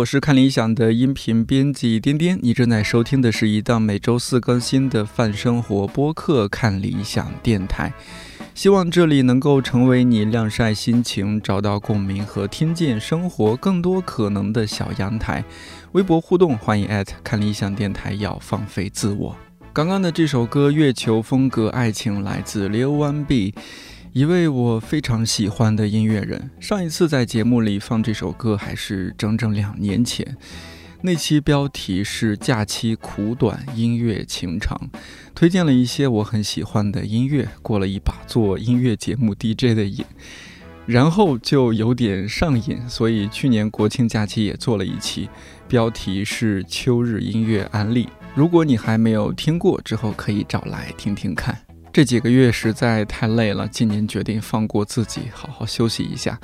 我是看理想的音频编辑颠颠，你正在收听的是一档每周四更新的泛生活播客《看理想电台》，希望这里能够成为你晾晒心情、找到共鸣和听见生活更多可能的小阳台。微博互动，欢迎艾特看理想电台，要放飞自我。刚刚的这首歌《月球风格爱情》来自 Lil One B。一位我非常喜欢的音乐人，上一次在节目里放这首歌还是整整两年前，那期标题是“假期苦短，音乐情长”，推荐了一些我很喜欢的音乐，过了一把做音乐节目 DJ 的瘾，然后就有点上瘾，所以去年国庆假期也做了一期，标题是“秋日音乐安利”，如果你还没有听过，之后可以找来听听看。这几个月实在太累了，今年决定放过自己，好好休息一下。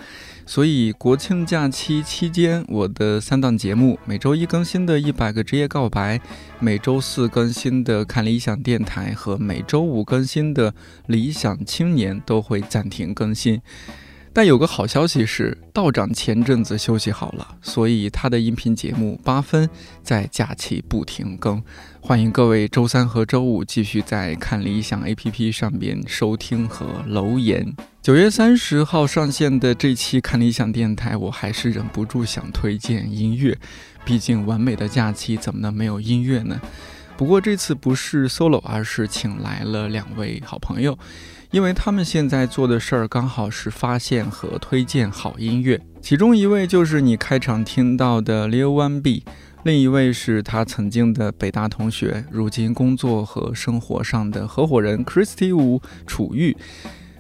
所以国庆假期期间，我的三档节目：每周一更新的《一百个职业告白》，每周四更新的《看理想电台》和每周五更新的《理想青年》都会暂停更新。但有个好消息是，道长前阵子休息好了，所以他的音频节目八分在假期不停更。欢迎各位周三和周五继续在看理想 APP 上边收听和留言。九月三十号上线的这期看理想电台，我还是忍不住想推荐音乐，毕竟完美的假期怎么能没有音乐呢？不过这次不是 solo，而是请来了两位好朋友。因为他们现在做的事儿刚好是发现和推荐好音乐，其中一位就是你开场听到的 Leo One B，另一位是他曾经的北大同学，如今工作和生活上的合伙人 Christy Wu 楚玉。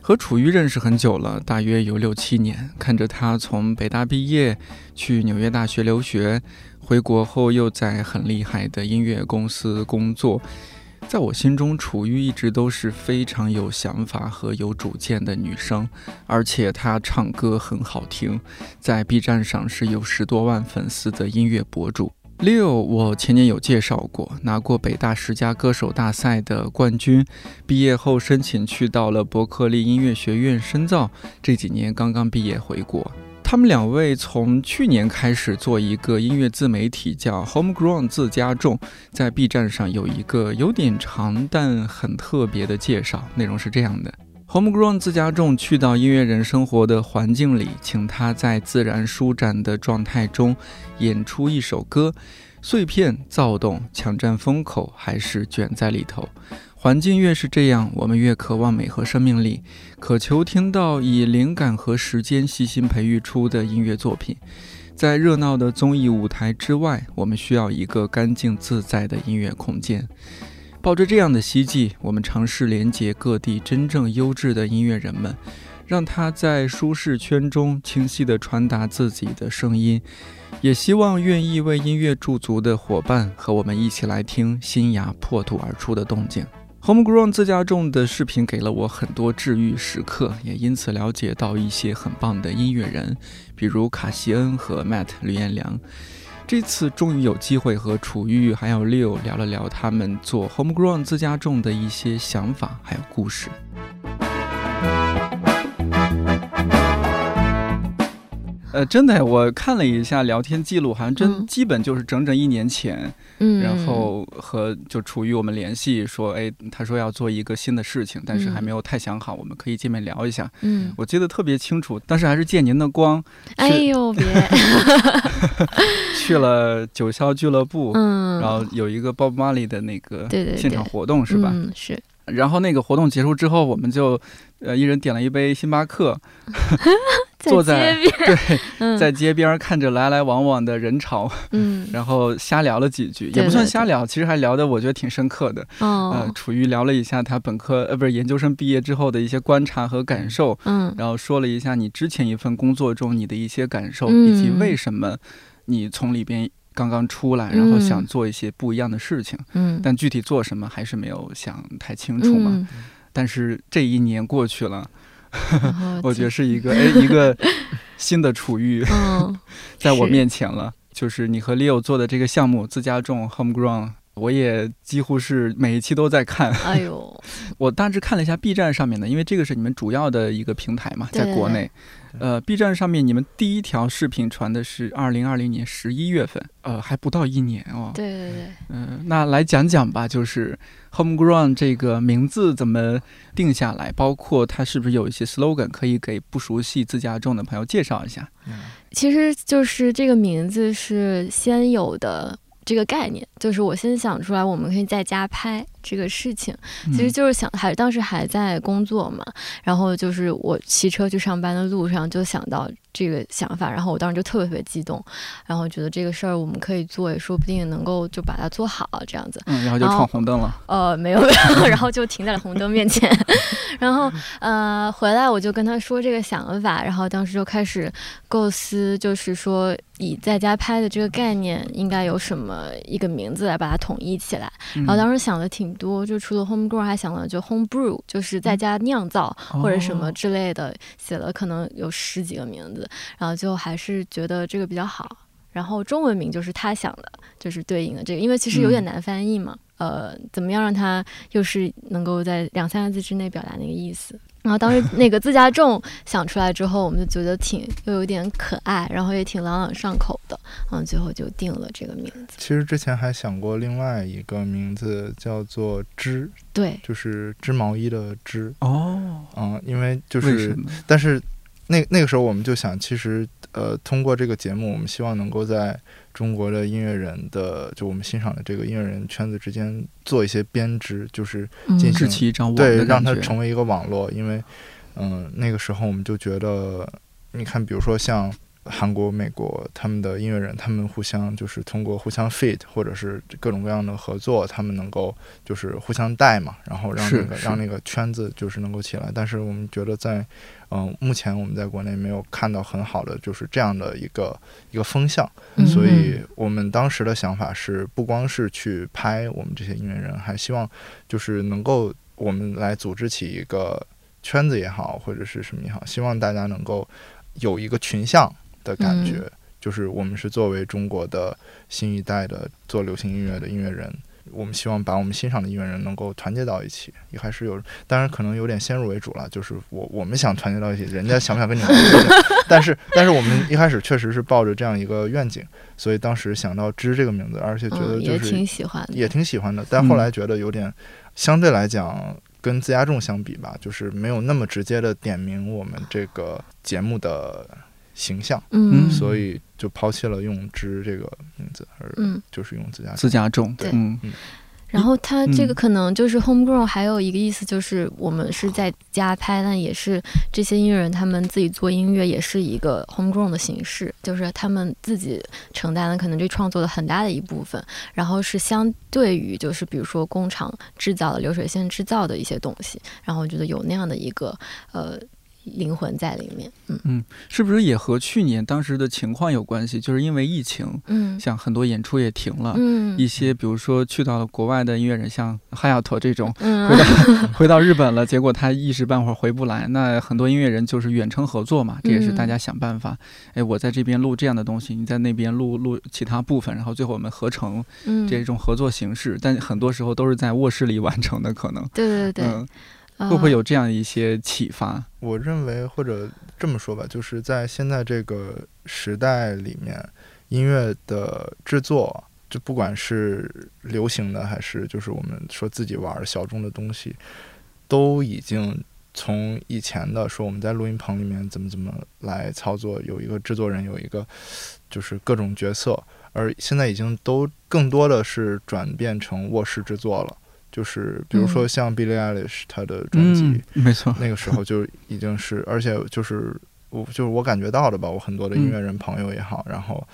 和楚玉认识很久了，大约有六七年，看着他从北大毕业，去纽约大学留学，回国后又在很厉害的音乐公司工作。在我心中，楚玉一直都是非常有想法和有主见的女生，而且她唱歌很好听，在 B 站上是有十多万粉丝的音乐博主。六，我前年有介绍过，拿过北大十佳歌手大赛的冠军，毕业后申请去到了伯克利音乐学院深造，这几年刚刚毕业回国。他们两位从去年开始做一个音乐自媒体，叫 Homegrown 自家种，在 B 站上有一个有点长但很特别的介绍，内容是这样的：Homegrown 自家种去到音乐人生活的环境里，请他在自然舒展的状态中演出一首歌，碎片、躁动、抢占风口，还是卷在里头。环境越是这样，我们越渴望美和生命力，渴求听到以灵感和时间细心培育出的音乐作品。在热闹的综艺舞台之外，我们需要一个干净自在的音乐空间。抱着这样的希冀，我们尝试连接各地真正优质的音乐人们，让他在舒适圈中清晰地传达自己的声音。也希望愿意为音乐驻足的伙伴和我们一起来听新芽破土而出的动静。Homegrown 自家种的视频给了我很多治愈时刻，也因此了解到一些很棒的音乐人，比如卡西恩和 Matt 吕彦良。这次终于有机会和楚玉还有 Leo 聊了聊他们做 Homegrown 自家种的一些想法还有故事。呃，真的，我看了一下聊天记录，好像真基本就是整整一年前，嗯，然后和就处于我们联系说，哎，他说要做一个新的事情，但是还没有太想好，我们可以见面聊一下。嗯，我记得特别清楚，当时还是借您的光，哎呦 别，去了九霄俱乐部，嗯，然后有一个 Bob Marley 的那个对对现场活动是吧？嗯，是。然后那个活动结束之后，我们就呃一人点了一杯星巴克，坐在对，在街边看着来来往往的人潮，嗯，然后瞎聊了几句，也不算瞎聊，其实还聊的我觉得挺深刻的。哦，呃，楚瑜聊了一下他本科呃不是研究生毕业之后的一些观察和感受，嗯，然后说了一下你之前一份工作中你的一些感受，以及为什么你从里边。刚刚出来，然后想做一些不一样的事情，嗯，但具体做什么还是没有想太清楚嘛。但是这一年过去了，我觉得是一个 哎一个新的处遇，在我面前了。就是你和 Leo 做的这个项目，自家种 Homegrown。我也几乎是每一期都在看。哎呦，我大致看了一下 B 站上面的，因为这个是你们主要的一个平台嘛，在国内。呃，B 站上面你们第一条视频传的是二零二零年十一月份，呃，还不到一年哦。对对对。嗯，那来讲讲吧，就是 Homegrown 这个名字怎么定下来，包括它是不是有一些 slogan，可以给不熟悉自家种的朋友介绍一下。嗯其实就是这个名字是先有的。这个概念就是我先想出来，我们可以在家拍这个事情，其实就是想还当时还在工作嘛，然后就是我骑车去上班的路上就想到这个想法，然后我当时就特别特别激动，然后觉得这个事儿我们可以做，也说不定能够就把它做好这样子。嗯，然后就闯红灯了。呃，没有然后就停在了红灯面前，然后呃回来我就跟他说这个想法，然后当时就开始构思，就是说以在家拍的这个概念应该有什么。呃，一个名字来把它统一起来，然后当时想的挺多，就除了 home grow，还想了就 home brew，就是在家酿造或者什么之类的，写了可能有十几个名字，然后最后还是觉得这个比较好。然后中文名就是他想的，就是对应的这个，因为其实有点难翻译嘛。呃，怎么样让它又是能够在两三个字之内表达那个意思？然后当时那个自家种想出来之后，我们就觉得挺又有点可爱，然后也挺朗朗上口的，嗯，最后就定了这个名字。其实之前还想过另外一个名字，叫做“织对”，，就是织毛衣的织。哦，嗯，因为就是？但是那那个时候我们就想，其实呃，通过这个节目，我们希望能够在中国的音乐人的，就我们欣赏的这个音乐人圈子之间做一些编织，就是嗯进行、对，让。它成为一个网络。因为，嗯、那个时候我们就觉得，你看，比如说像韩国、美国他们的音乐人，他们互相就是通过互相 fit 或者是各种各样的合作，他们能够就是互相带嘛，然后让那个让那个圈子就是能够起来。但是我们觉得在，嗯、目前我们在国内没有看到很好的就是这样的一个一个风向。嗯所以我们当时的想法是，不光是去拍我们这些音乐人，还希望就是能够我们来组织起一个圈子也好，或者是什么也好，希望大家能够有一个群像的感觉，嗯就是我们是作为中国的新一代的做流行音乐的音乐人。我们希望把我们欣赏的音乐人能够团结到一起，也还是有，当然可能有点先入为主了，就是我我们想团结到一起，人家想不想跟你玩不一定，但是但是我们一开始确实是抱着这样一个愿景，所以当时想到“知”这个名字，而且觉得嗯，也就是挺喜欢的。也挺喜欢的，但后来觉得有点相对来讲跟自家众相比吧，就是没有那么直接的点名我们这个节目的形象，嗯。嗯所以就抛弃了用“之”这个名字，而嗯，就是用自家。自家种，对。嗯。然后它这个嗯。可能就是 homegrown，还有一个意思就是我们是在家拍，但也是这些音乐人他们自己做音乐，也是一个 homegrown 的形式，就是他们自己承担了可能这创作的很大的一部分，然后是相对于就是比如说工厂制造的流水线制造的一些东西，然后我觉得有那样的一个呃灵魂在里面，嗯嗯是不是也和去年当时的情况有关系？就是因为疫情，嗯像很多演出也停了。嗯一些比如说去到了国外的音乐人，像哈亚托这种，嗯回到回到日本了，结果他一时半会儿回不来。那很多音乐人就是远程合作嘛，这也是大家想办法。哎，我在这边录这样的东西，你在那边录录其他部分，然后最后我们合成嗯这种合作形式。但很多时候都是在卧室里完成的，可能。对对对，会不会有这样一些启发？我认为，或者这么说吧，就是在现在这个时代里面，音乐的制作，就不管是流行的，还是就是我们说自己玩小众的东西，都已经从以前的说我们在录音棚里面怎么怎么来操作，有一个制作人，有一个就是各种角色，而现在已经都更多的是转变成卧室制作了。就是比如说像 Billie Eilish 她的专辑，嗯，没错。那个时候就已经是，而且就是我就是我感觉到的吧，我很多的音乐人朋友也好，然后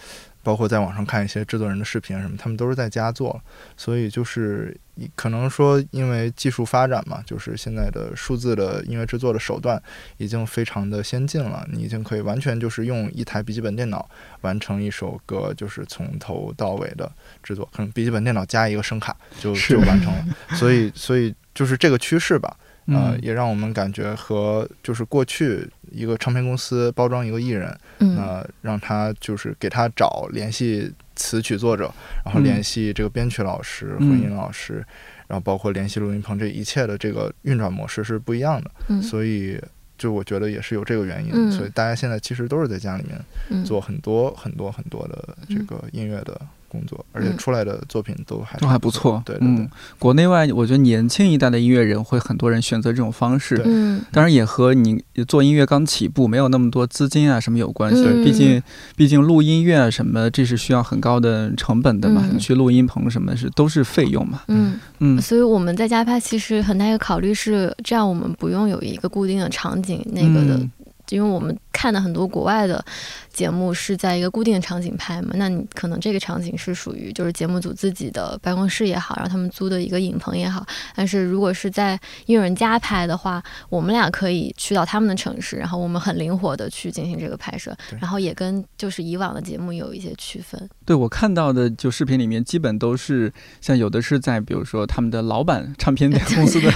包括在网上看一些制作人的视频什么，他们都是在家做，所以就是可能说因为技术发展嘛，就是现在的数字的音乐制作的手段已经非常的先进了，你已经可以完全就是用一台笔记本电脑完成一首歌，就是从头到尾的制作，可能笔记本电脑加一个声卡就就完成了，所以所以就是这个趋势吧。呃，嗯。也让我们感觉和就是过去一个唱片公司包装一个艺人，嗯。那让他就是给他找联系词曲作者，然后嗯。联系这个编曲老师、嗯。混音老师，然后包括联系录音棚，这一切的这个运转模式是不一样的，嗯。所以就我觉得也是有这个原因，嗯。所以大家现在其实都是在家里面嗯。做很多很多很多的这个音乐的工作，而且嗯出来的作品都还都还不错，对对对。嗯，国内外，我觉得年轻一代的音乐人会很多人选择这种方式，嗯。当然也和你做音乐刚起步，没有那么多资金啊什么有关系。嗯。毕竟，毕竟录音乐啊什么，这是需要很高的成本的嘛。嗯。你去录音棚什么是都是费用嘛。嗯。嗯。所以我们在家拍，其实很大一个考虑是，这样我们不用有一个固定的场景，那个的，嗯。因为我们看的很多国外的节目是在一个固定的场景拍嘛，那你可能这个场景是属于就是节目组自己的办公室也好，然后他们租的一个影棚也好，但是如果是在音乐人家拍的话，我们俩可以去到他们的城市，然后我们很灵活的去进行这个拍摄，然后也跟就是以往的节目有一些区分。对我看到的就视频里面，基本都是像有的是在比如说他们的老板唱片 公司的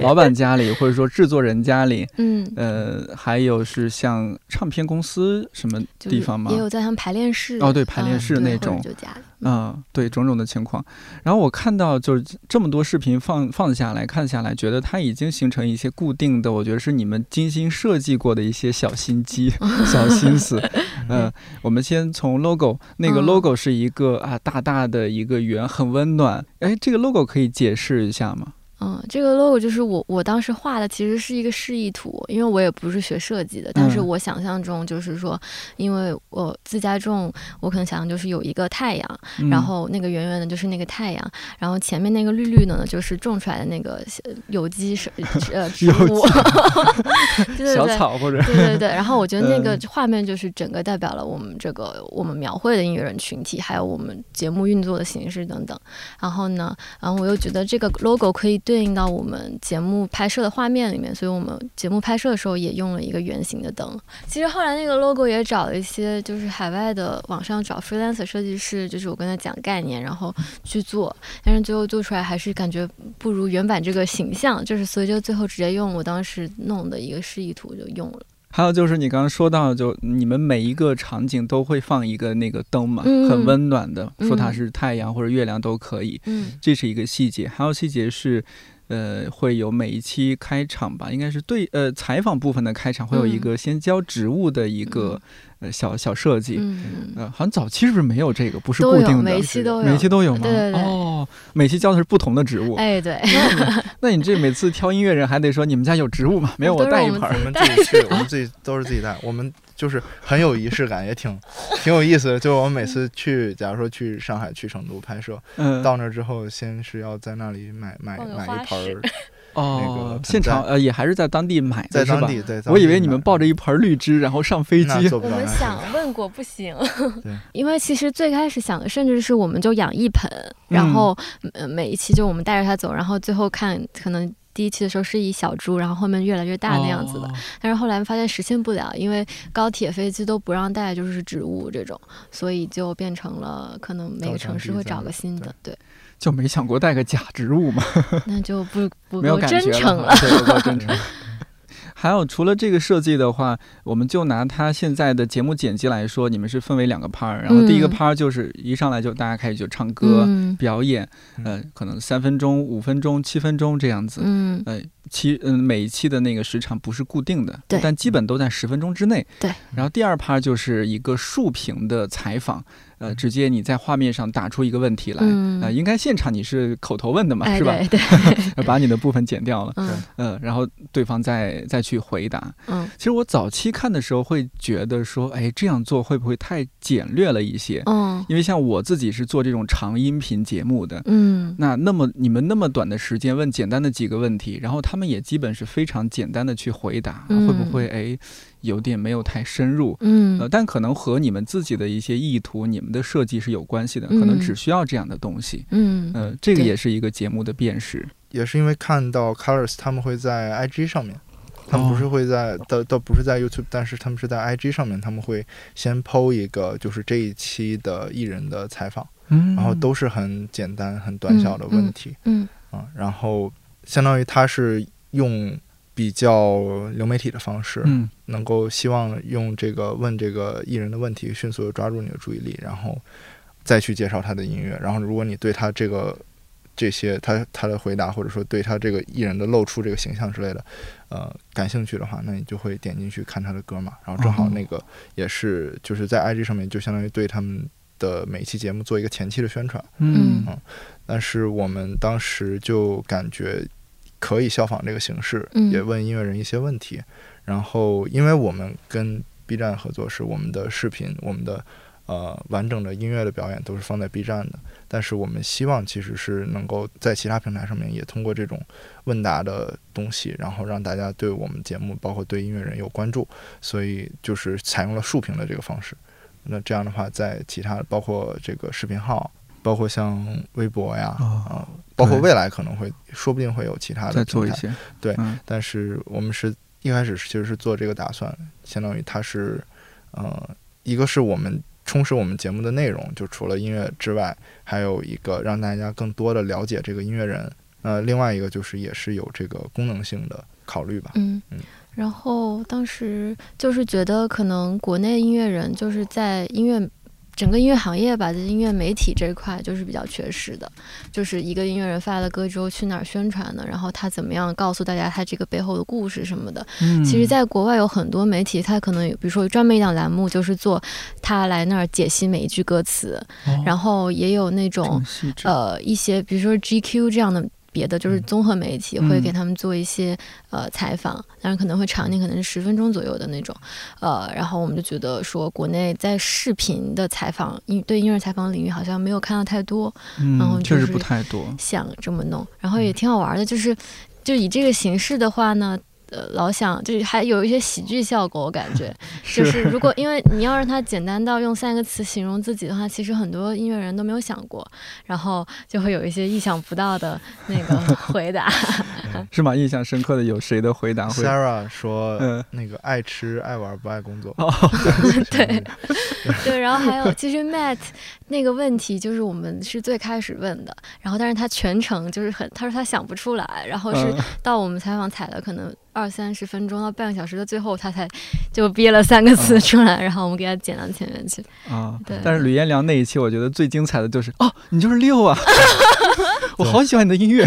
老板家里，或者说制作人家里，嗯。呃，还有是像唱片公司什么地方吗也？有在他们排练室哦对排练室那种。嗯，对种种的情况。然后我看到就是这么多视频放放下来看下来，觉得它已经形成一些固定的，我觉得是你们精心设计过的一些小心机、小心思。嗯，我们先从 logo，那个嗯 logo 是一个啊大大的一个圆，很温暖。哎，这个 logo 可以解释一下吗？嗯，这个 logo 就是我我当时画的，其实是一个示意图，因为我也不是学设计的，但是嗯我想象中就是说，因为我自家种，我可能想象就是有一个太阳，嗯然后那个圆圆的就是那个太阳，然后前面那个绿绿的呢，就是种出来的那个呃有机是呃植物，对对小对。草或者对对对，然后我觉得那个嗯画面就是整个代表了我们这个我们描绘的音乐人群体，还有我们节目运作的形式等等。然后呢，然后我又觉得这个 logo 可以对应到我们节目拍摄的画面里面，所以我们节目拍摄的时候也用了一个圆形的灯。其实后来那个 logo 也找了一些就是海外的网上找 freelancer 设计师，就是我跟他讲概念，然后去做，但是最后做出来还是感觉不如原版这个形象，就是所以就最后直接用我当时弄的一个示意图就用了。还有就是你刚刚说到，就你们每一个场景都会放一个那个灯嘛，嗯很温暖的，说它嗯是太阳或者月亮都可以，嗯。这是一个细节。还有细节是，呃，会有每一期开场吧，应该是对呃采访部分的开场会有一个先教植物的一个、呃小小设计。嗯嗯，呃，好像早期是不是没有这个？不是固定的，每期都有，每期都有吗？对对对哦，每期教的是不同的植物。哎对，那你这每次挑音乐人还得说你们家有植物吗？没有，我带一盆儿。我们自己去，我们自己都是自己带，我们就是很有仪式感，也挺挺有意思的。就是我们每次去，假如说去上海、去成都拍摄，嗯，到那儿之后，先是要在那里买买买一盆儿，哦，现场呃也还是在当地买的吧？在当地，对我以为你们抱着一盆绿植，然后上飞机。我们想问过不行。对，因为其实最开始想的，甚至是我们就养一盆，然嗯。后呃每一期就我们带着它走，然后最后看可能。第一期的时候是一小株，然后后面越来越大那样子的，哦。但是后来发现实现不了，因为高铁、飞机都不让带，就是植物这种，所以就变成了可能每个城市会找个新的，对，就没想过带个假植物吗，那就不不没有够真感觉诚了，对，不够真诚。还有，除了这个设计的话，我们就拿它现在的节目剪辑来说，你们是分为两个 part，然后第一个嗯 part 就是一上来就大家开始就唱歌、嗯。表演，呃，可能三分钟、五分钟、七分钟这样子，嗯。呃，期嗯每一期的那个时长不是固定的，对。但基本都在十分钟之内。对。然后第二 part 就是一个竖屏的采访，呃，直接你在画面上打出一个问题来，嗯呃，应该现场你是口头问的嘛，哎是吧？对对，把你的部分剪掉了，嗯呃，然后对方再再去回答。嗯其实我早期看的时候会觉得说，哎，这样做会不会太简略了一些？嗯因为像我自己是做这种长音频节目的，嗯那那么你们那么短的时间问简单的几个问题，然后他们也基本是非常简单的去回答，嗯会不会哎有点没有太深入？嗯呃，但可能和你们自己的一些意图、你们的设计是有关系的，嗯可能只需要这样的东西。嗯呃，这个也是一个节目的辨识。也是因为看到 Colors 他们会在 IG 上面，他们不是哦会在倒倒不是在 YouTube，但是他们是在 IG 上面，他们会先 PO 一个就是这一期的艺人的采访，嗯然后都是很简单、很短小的问题嗯啊，然后相当于他是用比较流媒体的方式，嗯能够希望用这个问这个艺人的问题，迅速的抓住你的注意力，然后再去介绍他的音乐。然后，如果你对他这个这些他他的回答，或者说对他这个艺人的露出这个形象之类的，呃，感兴趣的话，那你就会点进去看他的歌嘛。然后正好哦那个也是就是在 IG 上面，就相当于对他们的每期节目做一个前期的宣传。嗯嗯但是我们当时就感觉可以效仿这个形式，嗯也问音乐人一些问题。然后，因为我们跟 B 站合作，是我们的视频，我们的呃完整的音乐的表演都是放在 B 站的。但是我们希望其实是能够在其他平台上面也通过这种问答的东西，然后让大家对我们节目，包括对音乐人有关注。所以就是采用了竖屏的这个方式。那这样的话，在其他包括这个视频号，包括像微博呀，啊、包括未来可能会，说不定会有其他的再做一平台。些。对嗯但是我们是一开始其实是做这个打算，相当于它是，呃，一个是我们充实我们节目的内容，就除了音乐之外，还有一个让大家更多的了解这个音乐人。呃，另外一个就是也是有这个功能性的考虑吧。嗯嗯，然后当时就是觉得，可能国内音乐人就是在音乐整个音乐行业吧，在音乐媒体这一块就是比较缺失的。就是一个音乐人发了歌之后去哪儿宣传呢？然后他怎么样告诉大家他这个背后的故事什么的？嗯其实，在国外有很多媒体，他可能有，比如说专门一档栏目，就是做他来那儿解析每一句歌词，哦然后也有那种呃一些，比如说 GQ 这样的别的，就是综合媒体嗯会给他们做一些呃采访，当然可能会长一点，可能是十分钟左右的那种，呃，然后我们就觉得说，国内在视频的采访音对音乐采访领域好像没有看到太多，然后确实不太多。想这么弄，然后也挺好玩的，就是就以这个形式的话呢。呃，老想就是还有一些喜剧效果，我感觉。就是。如果因为你要让他简单到用三个词形容自己的话，其实很多音乐人都没有想过，然后就会有一些意想不到的那个回答。是吗？印象深刻的有谁的回答会？Sarah 说嗯那个爱吃爱玩不爱工作。哦 对 对，然后还有其实 Matt 那个问题就是我们是最开始问的，然后但是他全程就是很，他说他想不出来，然后是嗯到我们采访采了可能二三十分钟到半个小时的最后，他才就憋了三个字嗯出来，然后我们给他剪到前面去。啊对，但是吕彦良那一期，我觉得最精彩的就是哦，你就是六啊，我好喜欢你的音乐。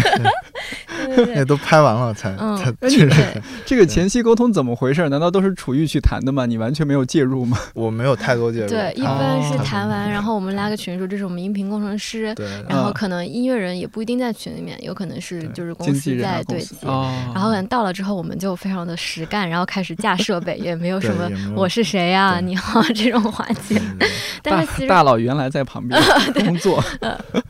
对对对。那 都拍完了才嗯。才哎确认，这个前期沟通怎么回事？难道都是楚玉去谈的吗？你完全没有介入吗？我没有太多介入。对，一般是哦谈完，然后我们拉个群说这是我们音频工程师，然后啊。可能音乐人也不一定在群里面，有可能是就是公司在对接。然后可能到了之后，我们就非常的实干，然后开始架设备，也没有什么我是谁呀、对你好这种环节。对。对但是其实大大佬原来在旁边 工作，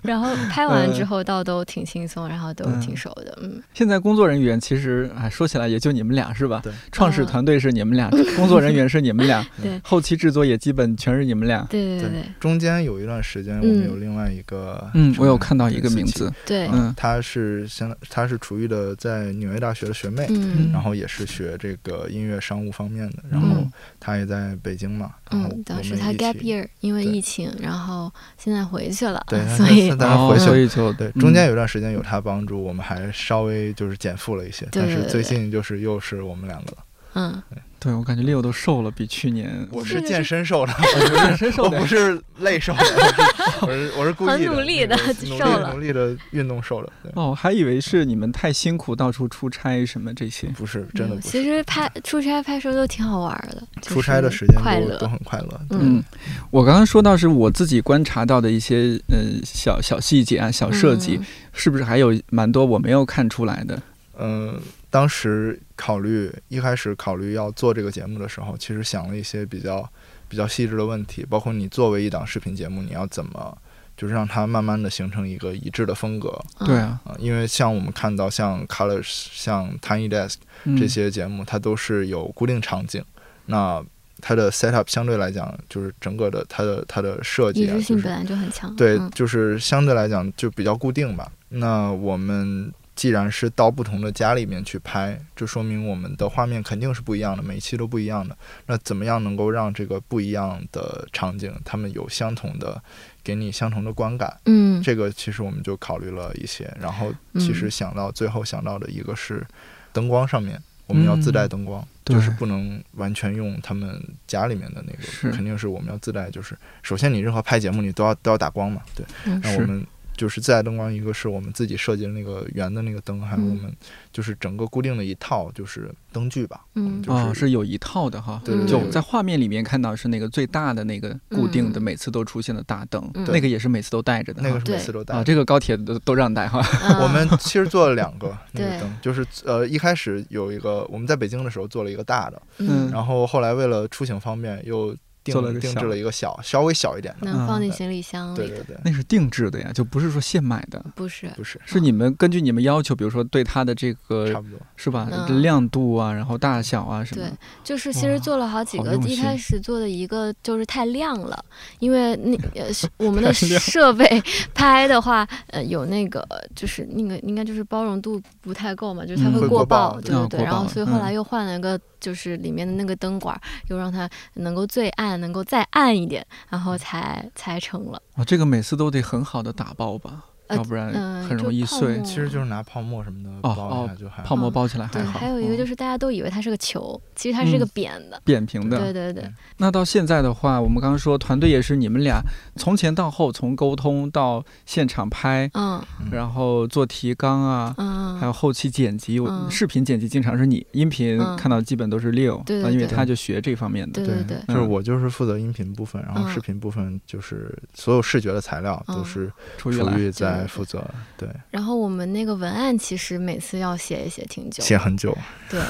然后拍完之嗯后倒都挺轻松，然后都嗯。挺熟的，嗯，现在工作人员其实哎，说起来也就你们俩是吧？对，创始嗯团队是你们俩，工作人员是你们俩，对。后期制作也基本全是你们俩。对对对。对中间有一段时间，我们有另外一个，嗯，我有看到一个名字，对，嗯。她是相当，她是楚玉的在纽约大学的学妹，嗯。然后也是学这个音乐商务方面的，然后嗯她也在北京嘛，然后嗯，我当时他 gap year，因为疫情，然后现在回去了，对 所以他他回去所以就对，嗯中间有一段时间有她帮助，我们还稍微就是减负了一些，但是最近就是又是我们两个了。嗯，对我感觉 Leo 都瘦了，比去年我是是健身瘦了，我不是身瘦的我不是累瘦的，我是我是故意的，很努力的瘦了努力的运动瘦了，对，哦，我还以为是你们太辛苦，到处出差什么这些。不是真的嗯不是。其实拍出差拍摄都挺好玩的，出差的时间快乐都都，很快乐，嗯嗯，我刚刚说到是我自己观察到的一些呃小小细节啊、小设计，嗯是不是还有蛮多我没有看出来的？嗯，当时考虑一开始考虑要做这个节目的时候，其实想了一些比较比较细致的问题，包括你作为一档视频节目，你要怎么就是让它慢慢的形成一个一致的风格。嗯对，啊，啊、因为像我们看到像 Colors、像 Tiny Desk 嗯。这些节目，它都是有固定场景，那它的 setup 相对来讲，就是整个的它的它的设计啊，一致性本来就很强，对，嗯。就是相对来讲就比较固定吧。那我们既然是到不同的家里面去拍，这说明我们的画面肯定是不一样的，每一期都不一样的。那怎么样能够让这个不一样的场景，他们有相同的，给你相同的观感？嗯，这个其实我们就考虑了一些，然后其实想到最后想到的一个是灯光上面。我们要自带灯光，对就是不能完全用他们家里面的那个，肯定是我们要自带。就是首先你任何拍节目你都要都要打光嘛，对。那我们就是自带灯光，一个是我们自己设计的那个圆的那个灯，还有嗯我们就是整个固定的一套就是灯具吧。嗯就是、哦，是有一套的哈。嗯对对对就在画面里面看到是那个最大的那个固定的，嗯每次都出现的大灯，嗯那个也是每次都带着的。那个是每次都带啊，。这个高铁都都让带哈。嗯我们其实做了两个那个灯，就是呃一开始有一个我们在北京的时候做了一个大的，嗯然后后来为了出行方便又定做了定制了一个小稍微小一点的。能放进嗯行李箱里的，对对对，那是定制的呀，就不是说现买的，不是，不是是你们根据你们要求，比如说对它的这个差个不多。是吧，嗯亮度啊，然后大小啊什么对，就是其实做了好几个，一开始做的一个就是太亮了，因为那呃我们的 设备拍的话，呃有那个就是那个应该就是包容度不太够嘛，就是它嗯会过过曝对对对，然后所以后来嗯又换了一个就是里面的那个灯管，又让它能够最暗，能够再暗一点，然后才才成了。啊，这个每次都得很好的打包吧？呃要不然嗯很容易碎。其实就是拿泡沫什么的哦包一下就还好。泡沫包起来，还好。还有一个嗯就是大家都以为它是个球，其实它是个嗯扁的。扁平的。对对对，那到现在的话，我们刚刚说团队也是你们俩从前到后，从沟通到现场拍，嗯嗯然后做提纲啊，嗯，还有后期剪辑，视频剪辑经常是你，音频嗯看到基本都是六，对对啊因为他就学这方面的。对对对，嗯就是我就是负责音频部分，然后嗯视频部分就是所有视觉的材料都嗯是楚玉负责，对，然后我们那个文案其实每次要写一写挺久，写很久。对，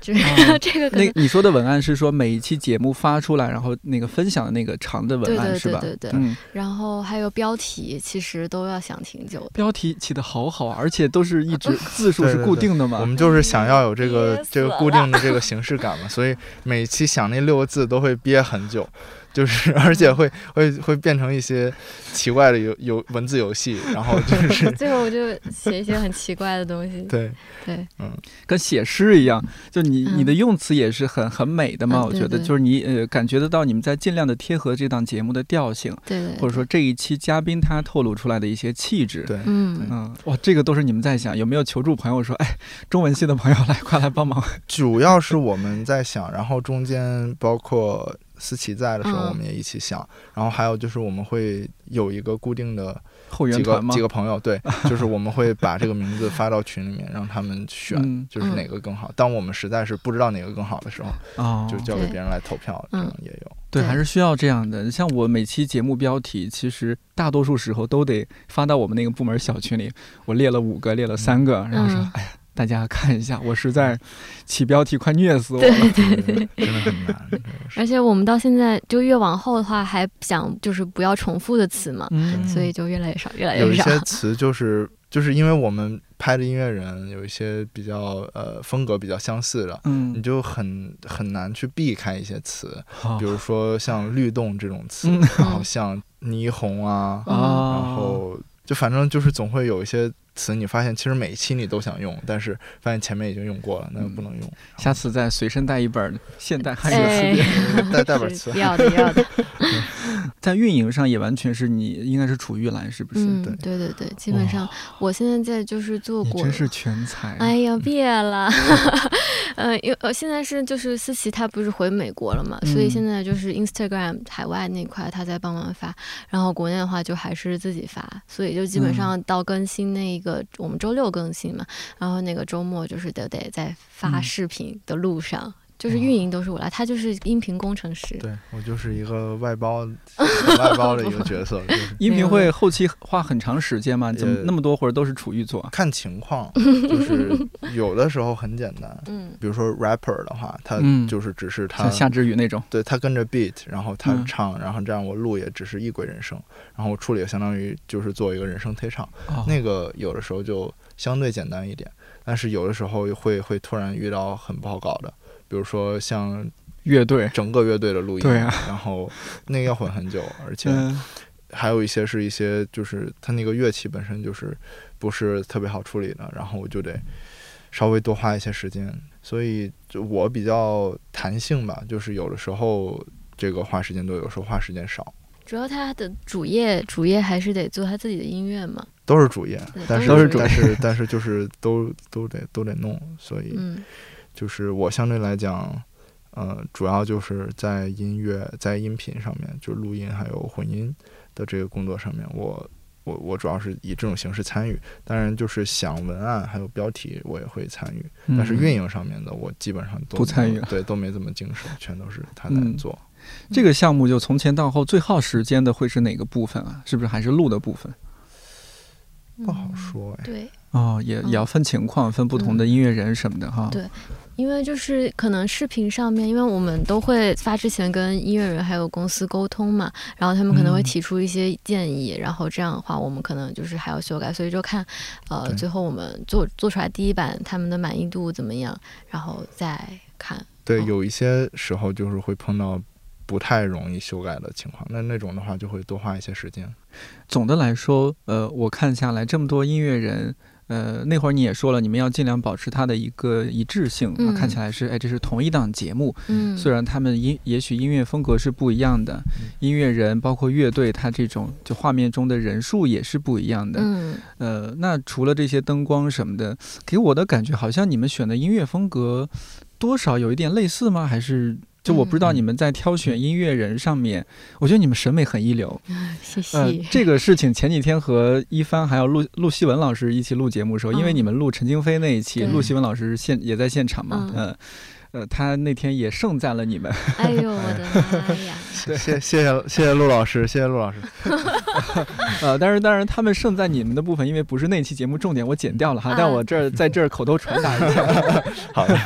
就是、哦 这个那你说的文案是说每一期节目发出来，然后那个分享的那个长的文对对案是吧？对对对，嗯，然后还有标题，其实都要想挺久的。标题起的好好，而且都是一直 字数是固定的嘛。我们就是想要有这个 这个固定的这个形式感嘛，所以每期想那六个字都会憋很久，就是 而且会会会变成一些奇怪的游游文字游戏，然后就 是最后我就写一些很奇怪的东西。对，对，嗯跟写诗一样，就你嗯你的用词也是很很美的嘛。我觉得就是你呃感觉得到你们在尽量的贴合这档节目的调性，对对，或者说这一期嘉宾他透露出来的一些气质。对嗯，嗯，哇，这个都是你们在想，有没有求助朋友说，哎，中文系的朋友来，快来帮忙？主要是我们在想，然后中间包括思琪在的时候，嗯我们也一起想，然后还有就是我们会有一个固定的后援几个团几？个朋友，对，就是我们会把这个名字发到群里面，让他们选，嗯就是哪个更好。当我们实在是不知道哪个更好的时候，哦，就交给别人来投票，这嗯样也有。对，还是需要这样的。像我每期节目标题，其实大多数时候都得发到我们那个部门小群里，我列了五个，列了三个，然后说，嗯哎呀，大家看一下，我实在起标题快虐死我了。对对。真的很难。而且我们到现在就越往后的话，还想就是不要重复的词嘛，嗯，所以就越来越少，越来越少有一。些词就是就是因为我们拍的音乐人有一些比较呃风格比较相似的，你嗯，就很很难去避开一些词，好比如说像律动这种词，嗯然后像霓虹啊，然后就反正就是总会有一些词，你发现其实每一期你都想用，但是发现前面已经用过了，那就不能用。下次再随身带一本现代汉语词哎典。带带本词是要的要的。在运营上也完全是你，应该是楚玉兰，是不是？嗯，对对对对，基本上我现在在就是做过你真。是全才。哎呀，别了，呃，因为呃现在是就是思琪她不是回美国了嘛，所以嗯现在就是 Instagram 海外那块她在帮忙发，然后国内的话就还是自己发，所以就基本嗯上到更新那个、我们周六更新嘛，然后那个周末就是得得在发嗯。视频的路上，就是运营都是我来，他就是音频工程师，对我就是一个外包外包的一个角色，就是。音频会后期花很长时间吗？怎么呃那么多活儿都是楚玉做？看情况，就是有的时候很简单。嗯。比如说 rapper 的话，他嗯。就是只是他像夏之雨那种。对他跟着 beat，然后他嗯。唱，然后这样我录也只是一轨人声，然后我处理也相当于就是做一个人声推唱，哦。那个有的时候就相对简单一点，但是有的时候会会突然遇到很不好搞的，比如说像乐队，整个乐队的录音，对啊。然后那个要混很久，而且嗯。还有一些是一些就是它那个乐器本身就是不是特别好处理的，然后我就得稍微多花一些时间，所以就我比较弹性吧，就是有的时候这个花时间多，有时候花时间少，主要他的主业主业还是得做他自己的音乐嘛，都是主业，但是都是主业但是但是就是都都得都得弄，所以嗯就是我相对来讲。呃，主要就是在音乐、在音频上面，就是录音还有混音的这个工作上面，我我我主要是以这种形式参与。当然，就是想文案还有标题，我也会参与。但是运营上面的，我基本上都不参与对，都没怎么经手，全都是他在嗯做。这个项目就从前到后最耗时间的会是哪个部分啊？是不是还是录的部分？不好说哎，对，哦，也也要分情况，分不同的音乐人什么的哈。嗯对因为就是可能视频上面，因为我们都会发之前跟音乐人还有公司沟通嘛，然后他们可能会嗯提出一些建议，然后这样的话我们可能就是还要修改，所以就看呃最后我们做做出来第一版他们的满意度怎么样，然后再看。对，哦有一些时候就是会碰到不太容易修改的情况，那那种的话就会多花一些时间。总的来说，呃，我看下来这么多音乐人，呃，那会儿你也说了，你们要尽量保持它的一个一致性，嗯看起来是哎，这是同一档节目。嗯，虽然他们音也许音乐风格是不一样的，音乐人包括乐队，它这种就画面中的人数也是不一样的。嗯呃，那除了这些灯光什么的，给我的感觉好像你们选的音乐风格多少有一点类似吗？还是就我不知道嗯你们在挑选音乐人上面，我觉得你们审美很一流。谢谢。呃，这个事情前几天和一帆还有陆陆希文老师一起录节目的时候，因为嗯你们录陈京飞那一期，对陆希文老师现也在现场嘛，嗯呃呃，他那天也盛赞了你们。哎呦我的妈呀！谢谢谢谢谢谢陆老师，谢谢陆老师。呃，但是当然他们盛赞你们的部分，因为不是那期节目重点，我剪掉了哈，啊但我这儿在这儿口头传达一下。好的，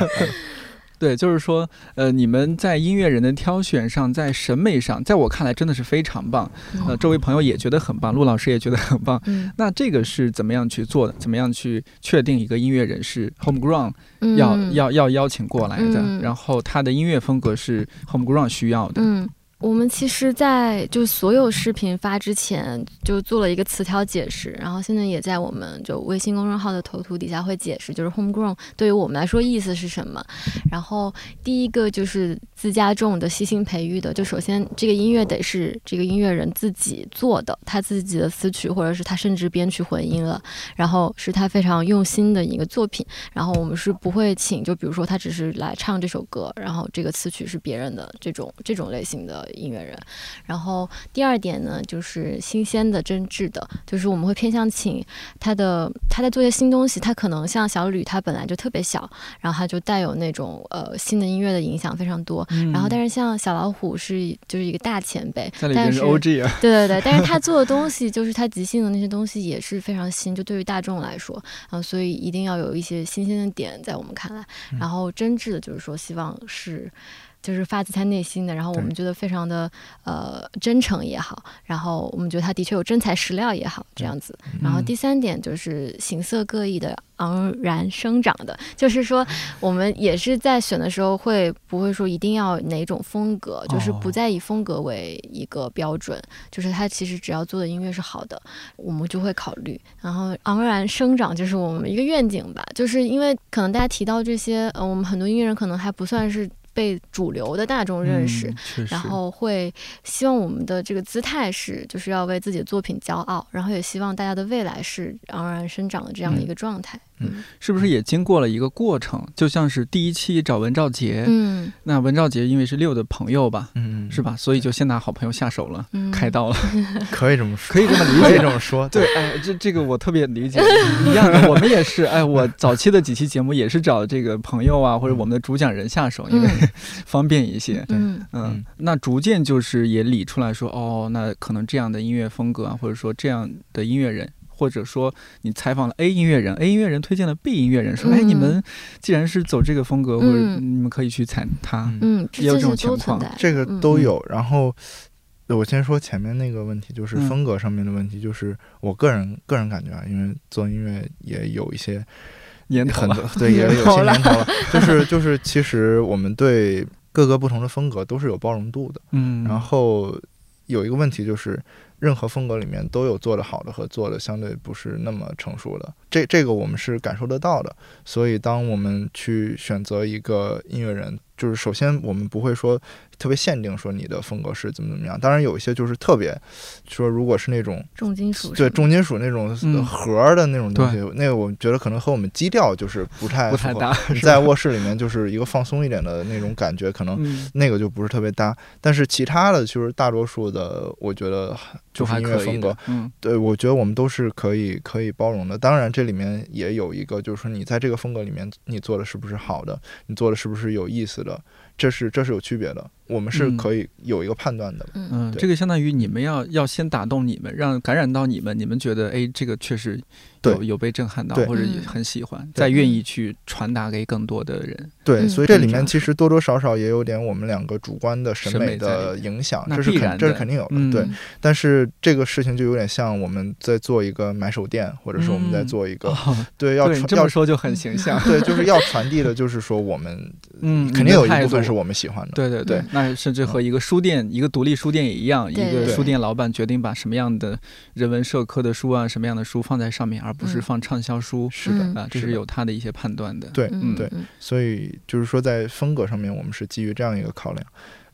对，就是说，呃，你们在音乐人的挑选上，在审美上，在我看来真的是非常棒。呃，周围朋友也觉得很棒，陆老师也觉得很棒。嗯，那这个是怎么样去做的？怎么样去确定一个音乐人是 homegrown 嗯要、要要邀请过来的？嗯然后他的音乐风格是 homegrown 需要的。嗯，我们其实，在就所有视频发之前，就做了一个词条解释，然后现在也在我们就微信公众号的头图底下会解释，就是 homegrown 对于我们来说意思是什么。然后第一个就是自家种的、悉心培育的，就首先这个音乐得是这个音乐人自己做的，他自己的词曲，或者是他甚至编曲混音了，然后是他非常用心的一个作品。然后我们是不会请，就比如说他只是来唱这首歌，然后这个词曲是别人的这种这种类型的音乐人。然后第二点呢，就是新鲜的、真挚的，就是我们会偏向请他的他在做一些新东西，他可能像小吕，他本来就特别小，然后他就带有那种呃新的音乐的影响非常多。嗯然后，但是像小老虎是就是一个大前辈，但是对对对，但是他做的东西，就是他即兴的那些东西也是非常新，就对于大众来说，啊、所以一定要有一些新鲜的点，在我们看来，然后真挚的，就是说希望是。就是发自他内心的，然后我们觉得非常的呃真诚也好，然后我们觉得他的确有真材实料也好，这样子。然后嗯第三点就是形色各异的昂然生长的，就是说我们也是在选的时候会不会说一定要哪种风格，就是哦不再以风格为一个标准，就是他其实只要做的音乐是好的，我们就会考虑。然后昂然生长就是我们一个愿景吧，就是因为可能大家提到这些，呃，我们很多音乐人可能还不算是被主流的大众认识。嗯然后会希望我们的这个姿态是，就是要为自己的作品骄傲，然后也希望大家的未来是昂然生长的这样的一个状态。是不是也经过了一个过程？就像是第一期找文兆杰，嗯那文兆杰因为是六的朋友吧，嗯，是吧？所以就先拿好朋友下手了，嗯，开刀了。可以这么说，可以这么理解可以这么说。对，哎，这这个我特别理解，一样的，我们也是，哎，我早期的几期节目也是找这个朋友啊，或者我们的主讲人下手，因为方便一些。嗯嗯嗯，那逐渐就是也理出来说，哦，那可能这样的音乐风格啊，或者说这样的音乐人，或者说你采访了 A 音乐人，A 音乐人推荐了 B 音乐人，说，哎，嗯你们既然是走这个风格，或者嗯你们可以去采他。嗯也有这种情况。这个嗯都有。然后我先说前面那个问题，就是嗯风格上面的问题，就是我个人个人感觉啊，因为做音乐也有一些年头了很多对，也有些年头了，就是 就是其实我们对各个不同的风格都是有包容度的。嗯，然后有一个问题就是，任何风格里面都有做的好的和做的相对不是那么成熟的，这这个我们是感受得到的。所以当我们去选择一个音乐人，就是首先我们不会说特别限定说你的风格是怎么怎么样，当然有一些就是特别说如果是那种。重金属对重金属那种嗯盒儿的那种东西，那个我觉得可能和我们基调就是不太不太搭，在卧室里面就是一个放松一点的那种感觉，可能嗯，那个就不是特别搭。但是其他的就是大多数的，我觉得就是音乐风格，，嗯对我觉得我们都是可以可以包容的。当然，这里面也有一个，就是说你在这个风格里面，你做的是不是好的，你做的是不是有意思的，这是这是有区别的。我们是嗯可以有一个判断的。嗯嗯，这个相当于你们要要先打动你们，让感染到你们，你们觉得哎，这个确实有有被震撼到，或者很喜欢，再愿意去传达给更多的人。对，嗯所以这里面其实多多少少也有点我们两个主观的审审美美的影响，这是肯这是肯定有的。嗯，对，但是这个事情就有点像我们在做一个买手店，或者是我们在嗯做一个、哦，对要要这么说就很形象。对，就是要传递的，就是说我们嗯，肯定有一部分是我们喜欢的。对对对嗯，那甚至和一个书店、一个独立书店也一样，一个书店老板决定把什么样的人文社科的书啊，什么样的书放在上面，而不是嗯。放畅销书是的，嗯。啊，这是有他的一些判断的。对嗯。对，嗯。所以就是说在风格上面，我们是基于这样一个考量。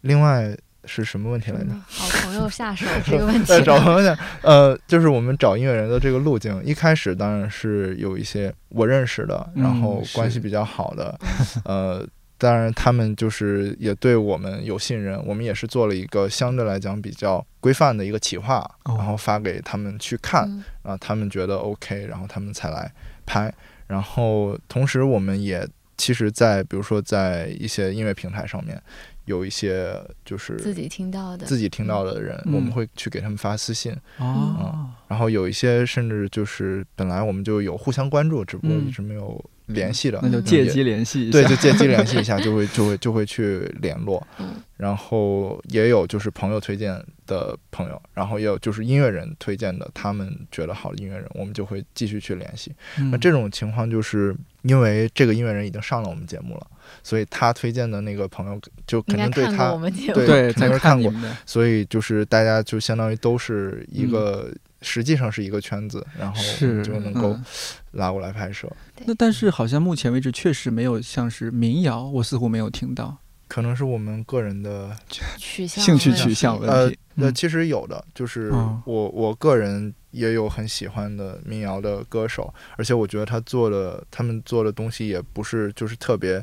另外是什么问题来着？嗯好朋友下手这个问题。在，找朋友，呃，就是我们找音乐人的这个路径，一开始当然是有一些我认识的，嗯然后关系比较好的，呃，当然他们就是也对我们有信任，我们也是做了一个相对来讲比较规范的一个企划，哦。然后发给他们去看，嗯。啊，他们觉得 OK，然后他们才来拍。然后同时，我们也其实，在比如说在一些音乐平台上面，有一些就是自己听到的，自己听到的人，嗯。我们会去给他们发私信。哦，然后有一些甚至就是本来我们就有互相关注，只不过嗯。一直没有联系的，那就嗯借机联系一下。对，就借机联系一下，就会就会就会去联络。嗯然后也有就是朋友推荐的朋友，然后也有就是音乐人推荐的，他们觉得好的音乐人，我们就会继续去联系。嗯那这种情况就是因为这个音乐人已经上了我们节目了，所以他推荐的那个朋友就肯定对他看过我，们节目，对对，肯定在是看过。所以就是大家就相当于都是一个，实际上是一个圈子，然后是就能够嗯。拉过来拍摄。那但是好像目前为止确实没有像是民谣，我似乎没有听到可能是我们个人的取向兴趣取向问呃题。呃，嗯其实有的，就是哦我我个人也有很喜欢的民谣的歌手，而且我觉得他做的他们做的东西也不是就是特别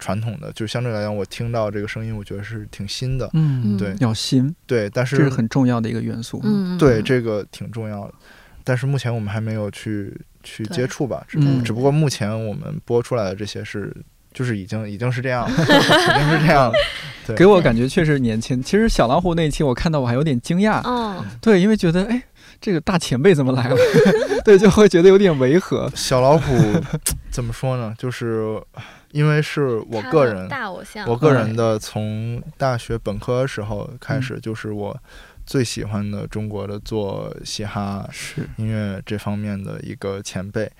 传统的，就相对来讲，我听到这个声音，我觉得是挺新的。嗯，对要新，对，但是这是是很重要的一个元素。嗯，嗯对嗯这个挺重要的，但是目前我们还没有去去接触吧，只不过目前我们播出来的这些是。就是已经已经是这样了，已经是这样了。对给我感觉确实年轻。其实小老虎那一期我看到我还有点惊讶，嗯，对，因为觉得哎，这个大前辈怎么来了？对，就会觉得有点违和。小老虎怎么说呢？就是因为是我个人，大偶像，我个人的从大学本科时候开嗯始，就是我最喜欢的中国的做嘻哈是，音乐这方面的一个前辈。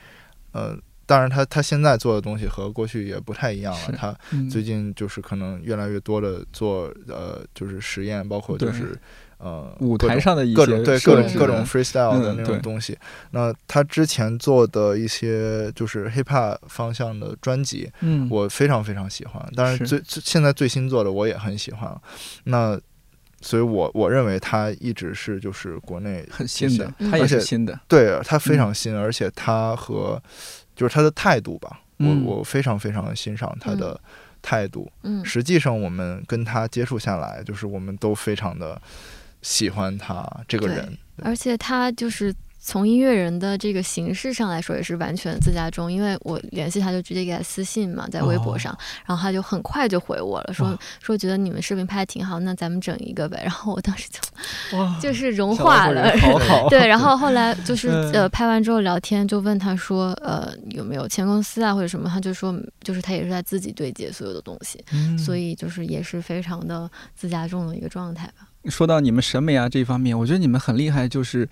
呃，当然他他现在做的东西和过去也不太一样了。他嗯最近就是可能越来越多的做呃就是实验，包括就是呃舞台上的一各种对些各种各种 freestyle 的那种东西。那他之前做的一些就是 hip hop 方向的专辑，嗯，我非常非常喜欢。当然是最最现在最新做的我也很喜欢。那所以我我认为他一直是就是国内很新的，嗯它也是新的。对他非常新，而且他和就是他的态度吧，嗯我我非常非常欣赏他的态度。嗯实际上，我们跟他接触下来，就是我们都非常的喜欢他这个人。而且他就是从音乐人的这个形式上来说，也是完全自家中。因为我联系他就直接给他私信嘛，在微博上，然后他就很快就回我了，说、哇说觉得你们视频拍的挺好，那咱们整一个呗。然后我当时就 哇，就是融化了。对，然后后来就是嗯呃拍完之后聊天，就问他说呃有没有签公司啊或者什么，他就说就是他也是在自己对接所有的东西，嗯所以就是也是非常的自家中的一个状态吧。说到你们审美啊这一方面，我觉得你们很厉害，就是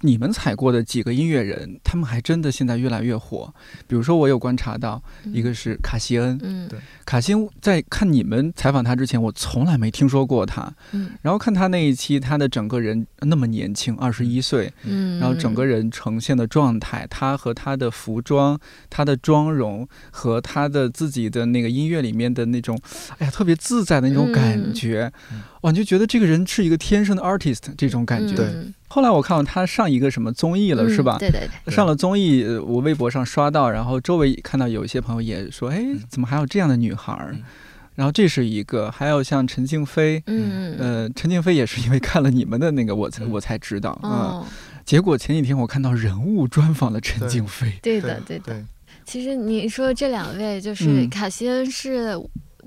你们采过的几个音乐人，他们还真的现在越来越火。比如说，我有观察到，一个是卡西恩，嗯。对。卡西恩在看你们采访他之前，我从来没听说过他。嗯。然后看他那一期，他的整个人那么年轻，二十一岁，嗯，然后整个人呈现的状态，他和他的服装、他的妆容和他的自己的那个音乐里面的那种，哎呀，特别自在的那种感觉，嗯哇，你就觉得这个人是一个天生的 artist 这种感觉。对嗯后来我看到他上一个什么综艺了，嗯是吧？对对对，上了综艺，呃我微博上刷到，然后周围看到有一些朋友也说，哎，怎么还有这样的女孩儿嗯？然后这是一个，还有像陈静飞，嗯嗯呃，陈静飞也是因为看了你们的那个，我才嗯我才知道，嗯。哦，结果前几天我看到人物专访了陈静飞，对的对的。其实你说这两位，就是嗯卡西恩是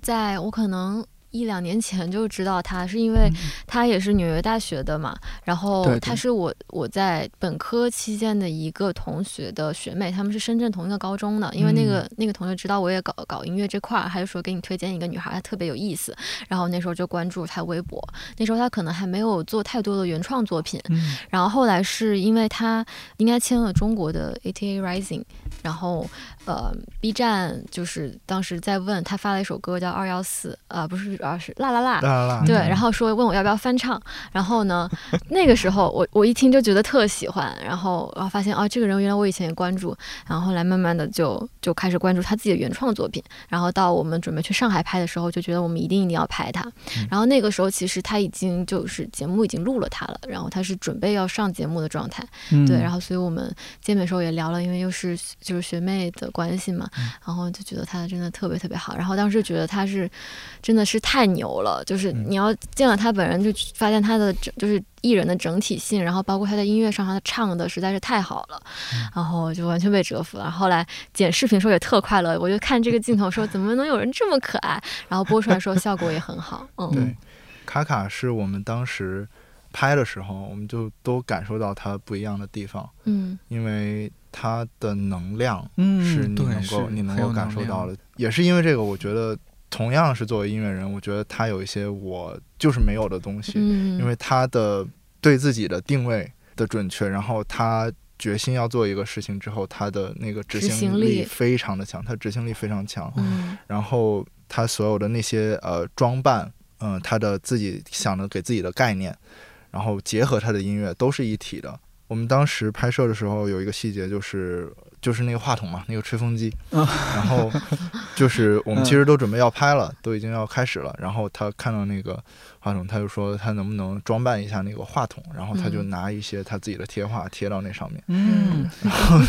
在我可能。一两年前就知道他，是因为他也是纽约大学的嘛，然后他是我我在本科期间的一个同学的学妹，他们是深圳同一个高中的，因为那个、那个同学知道我也搞搞音乐这块儿，他就说给你推荐一个女孩，她特别有意思，然后那时候就关注她微博，那时候她可能还没有做太多的原创作品，嗯。然后后来是因为她应该签了中国的 ATA Rising，然后呃 B 站就是当时在问她发了一首歌叫二幺四，呃不是主要是辣辣辣。对，然后说问我要不要翻唱，然后呢，那个时候我我一听就觉得特喜欢，然后然后发现啊，这个人原来我以前也关注，然后后来慢慢的就就开始关注他自己的原创作品，然后到我们准备去上海拍的时候，就觉得我们一定一定要拍他，然后那个时候其实他已经就是节目已经录了他了，然后他是准备要上节目的状态，嗯。对，然后所以我们见面的时候也聊了，因为又是就是学妹的关系嘛，嗯。然后就觉得他真的特别特别好，然后当时觉得他是真的是太牛了，就是嗯你要见了他本人，就发现他的整就是艺人的整体性，然后包括他在音乐上他唱的实在是太好了，嗯然后就完全被折服了。后来剪视频的时候也特快乐，我就看这个镜头说 怎么能有人这么可爱，然后播出来的时候效果也很好，嗯，对，卡卡是我们当时拍的时候，我们就都感受到他不一样的地方，嗯因为他的能量嗯，是你能够是你能够感受到的。也是因为这个，我觉得同样是作为音乐人，我觉得他有一些我就是没有的东西，嗯，因为他的对自己的定位的准确，然后他决心要做一个事情之后，他的那个执行力非常的强，他执行力非常强，嗯。然后他所有的那些呃装扮，嗯、他的自己想的给自己的概念，然后结合他的音乐都是一体的。我们当时拍摄的时候有一个细节，就是就是那个话筒嘛，那个吹风机，啊。然后就是我们嗯其实都准备要拍了，都已经要开始了，然后他看到那个话筒，他就说他能不能装扮一下那个话筒，然后他就嗯拿一些他自己的贴画贴到那上面，嗯，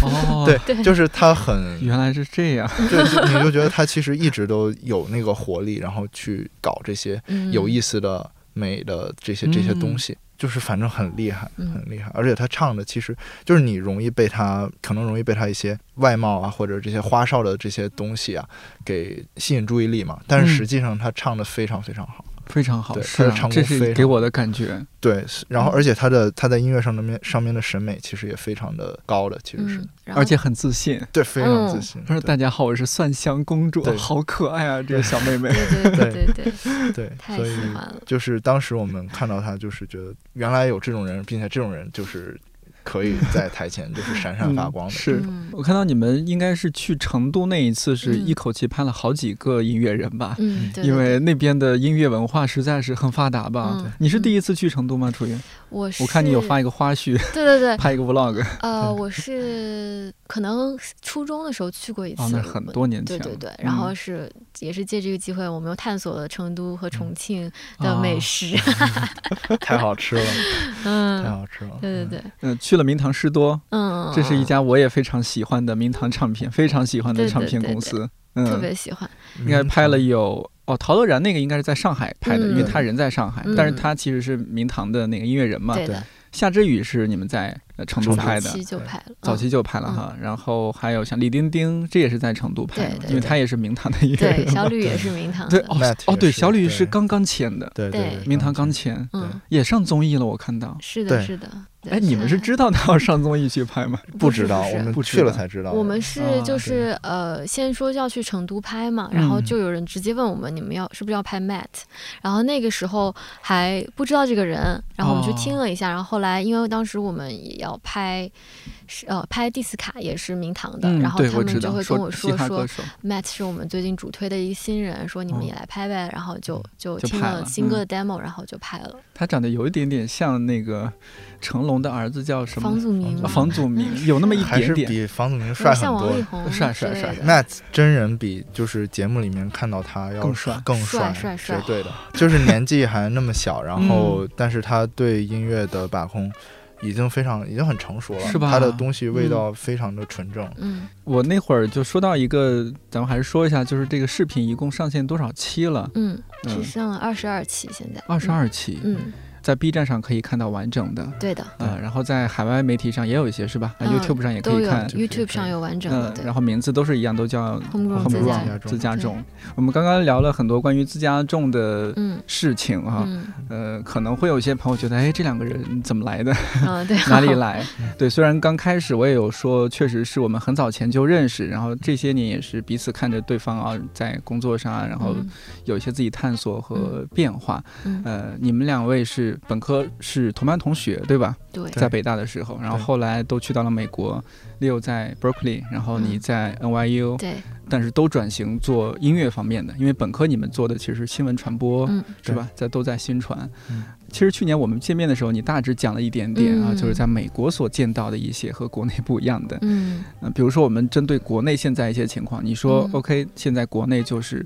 哦，对，就是他很原来是这样，对，就你就觉得他其实一直都有那个活力，然后去搞这些嗯。有意思的、美的这些这些东西，就是反正很厉害，嗯很厉害。而且他唱的其实就是你容易被他，可能容易被他一些外貌啊或者这些花哨的这些东西啊给吸引注意力嘛。但是嗯实际上他唱的非常非常好，非常好，对是他的唱，啊这功非常是给我的感觉，对。然后嗯而且他的他在音乐上的面上面的审美其实也非常的高的，其实是、嗯，而且很自信。对非常自嗯信。他说：“大家好，我是蒜香公主，好可爱啊，这个小妹妹。对对对对对，太 所以喜欢了。就是当时我们看到他，就是觉得原来有这种人，并且这种人就是可以在台前就是闪闪发光的。是嗯我看到你们应该是去成都那一次，是嗯一口气拍了好几个音乐人吧？嗯，对因为那边的音乐文化实在是很发达吧？嗯你是第一次去成都吗？楚云？我我看你有发一个花絮，对对对，拍一个 vlog，呃，我是可能初中的时候去过一次，哦，那很多年前。对对对，然后嗯是、也是借这个机会，我们又探索了成都和重庆啊的美食。太好吃了，嗯太嗯，好吃了。对对对，嗯、去了明堂诗多，嗯，这是一嗯家我也非常喜欢的明堂唱片，非常喜欢的唱片对对公司。特嗯，别喜欢。嗯，应该拍了有哦，陶乐然那个应该是在上海拍的，嗯因为他人在上海，嗯但是他其实是明堂的那个音乐人嘛。对，夏之雨是你们在呃成都拍的，早期就拍了，早期嗯就拍了哈。然后还有像李丁丁，这也是在成都拍的，对对因为他也是明堂的音乐对。小吕也是明堂的，对哦哦，对，小吕是刚刚签的，对对对，明堂刚签，嗯，也上综艺了，我看到。是的，是的。哎，你们是知道他要上综艺去拍吗？不知道，我们不去了才知道。我们是啊就是呃，先说要去成都拍嘛，然后嗯就有人直接问我们，你们要是不是要拍 Matt？然后那个时候还不知道这个人，然后我们去听了一下，然后后来因为当时我们也要拍，是呃拍蒂斯卡也是明堂的，嗯，然后他们就会跟我说说，Matt 是我们最近主推的一个新人，说你们哦也来拍呗，然后就就听了新歌的 demo，然后就拍了。他长得有一点点像那个成龙的儿子叫什么？房祖名啊？房祖名，有那么一还是点点。比房祖名帅很点像王力多。宏帅帅帅 Matt 真人比就是节目里面看到他要更帅更帅帅，帅帅绝对的。就是年纪还那么小，然嗯后但是他对音乐的把控已经非常已经很成熟了，是吧它的东西味道非常的纯正。嗯，我那会儿就说到一个，咱们还是说一下，就是这个视频一共上线多少期了？嗯，只上了二十二期现在。二十二期，嗯，在 B 站上可以看到完整的，对的，呃，然后在海外媒体上也有一些，是吧？YouTube 上也可以看。，YouTube 上有完整的，嗯，然。后名字都是一样，都叫 Homegrown 自家自家种。我们刚刚聊了很多关于自家种的嗯事情啊，嗯呃，可能会有一些朋友觉得，哎，这两个人怎么来的？嗯，对，哪里来？对，虽然刚开始我也有说，确实是我们很早前就认识，然后这些年也是彼此看着对方啊，在工作上啊，然后嗯有一些自己探索和变化。嗯，呃，你们两位是本科是同班同学对吧？对，在北大的时候，然后后来都去到了美国，Leo 在 Berkeley，然后你嗯。在 NYU，、对，但是都转型做音乐方面的，因为本科你们做的其实是新闻传播，嗯。是吧？在都在新传。嗯。其实去年我们见面的时候，你大致讲了一点点啊，嗯就是在美国所见到的一些和国内不一样的。嗯。嗯、比如说我们针对国内现在一些情况，你说、嗯。OK，现在国内就是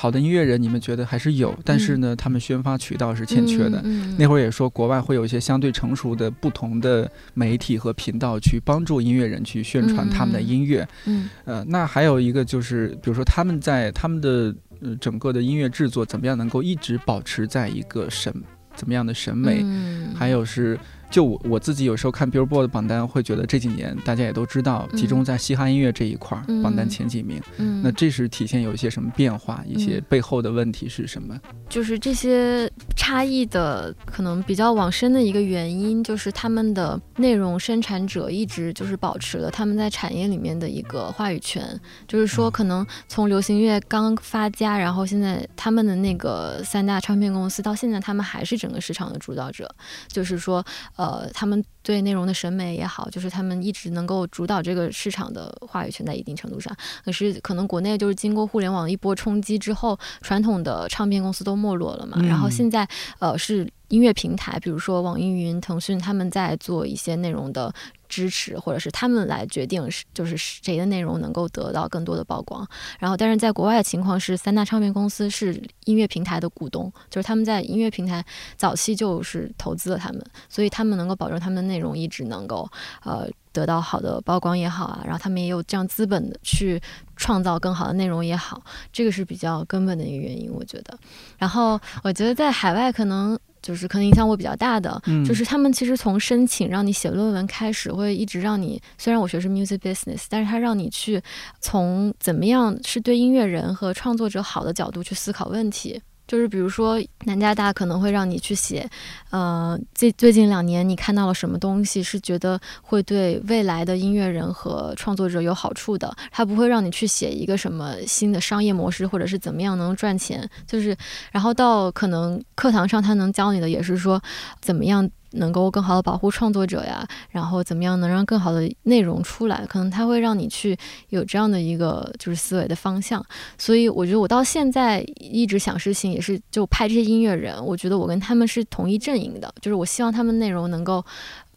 好的音乐人，你们觉得还是有，但是呢，他们宣发渠道是欠缺的。那会儿也说，国外会有一些相对成熟的不同的媒体和频道去帮助音乐人去宣传他们的音乐。嗯呃，那还有一个就是，比如说他们在他们的呃整个的音乐制作怎么样能够一直保持在一个审怎么样的审美，嗯还有是。就我我自己有时候看 Billboard 的榜单，会觉得这几年大家也都知道，集中在嘻哈音乐这一块儿，嗯榜单前几名。嗯。那这是体现有一些什么变化，一些嗯。背后的问题是什么？就是这些差异的可能比较往深的一个原因，就是他们的内容生产者一直就是保持了他们在产业里面的一个话语权，就是说可能从流行乐刚发家，然后现在他们的那个三大唱片公司到现在他们还是整个市场的主导者，就是说呃他们。对内容的审美也好，就是他们一直能够主导这个市场的话语权，在一定程度上。可是可能国内就是经过互联网一波冲击之后，传统的唱片公司都没落了嘛，嗯然后现在呃是音乐平台，比如说网易云、腾讯他们在做一些内容的支持，或者是他们来决定是就是谁的内容能够得到更多的曝光。然后，但是在国外的情况是，三大唱片公司是音乐平台的股东，就是他们在音乐平台早期就是投资了他们，所以他们能够保证他们的内容一直能够呃得到好的曝光也好啊，然后他们也有这样资本的去创造更好的内容也好，这个是比较根本的一个原因，我觉得。然后我觉得在海外可能就是可能影响我比较大的，嗯就是他们其实从申请让你写论文开始，会一直让你，虽然我学的是 music business，但是他让你去从怎么样是对音乐人和创作者好的角度去思考问题。就是比如说南加大可能会让你去写，呃，最最近两年你看到了什么东西是觉得会对未来的音乐人和创作者有好处的，他不会让你去写一个什么新的商业模式或者是怎么样能赚钱，就是然后到可能课堂上他能教你的也是说怎么样。能够更好的保护创作者呀，然后怎么样能让更好的内容出来？可能它会让你去有这样的一个就是思维的方向。所以我觉得我到现在一直想事情也是就拍这些音乐人，我觉得我跟他们是同一阵营的，就是我希望他们内容能够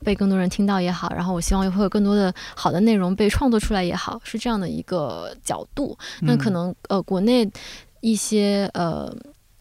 被更多人听到也好，然后我希望会有更多的好的内容被创作出来也好，是这样的一个角度。那可能呃国内一些呃。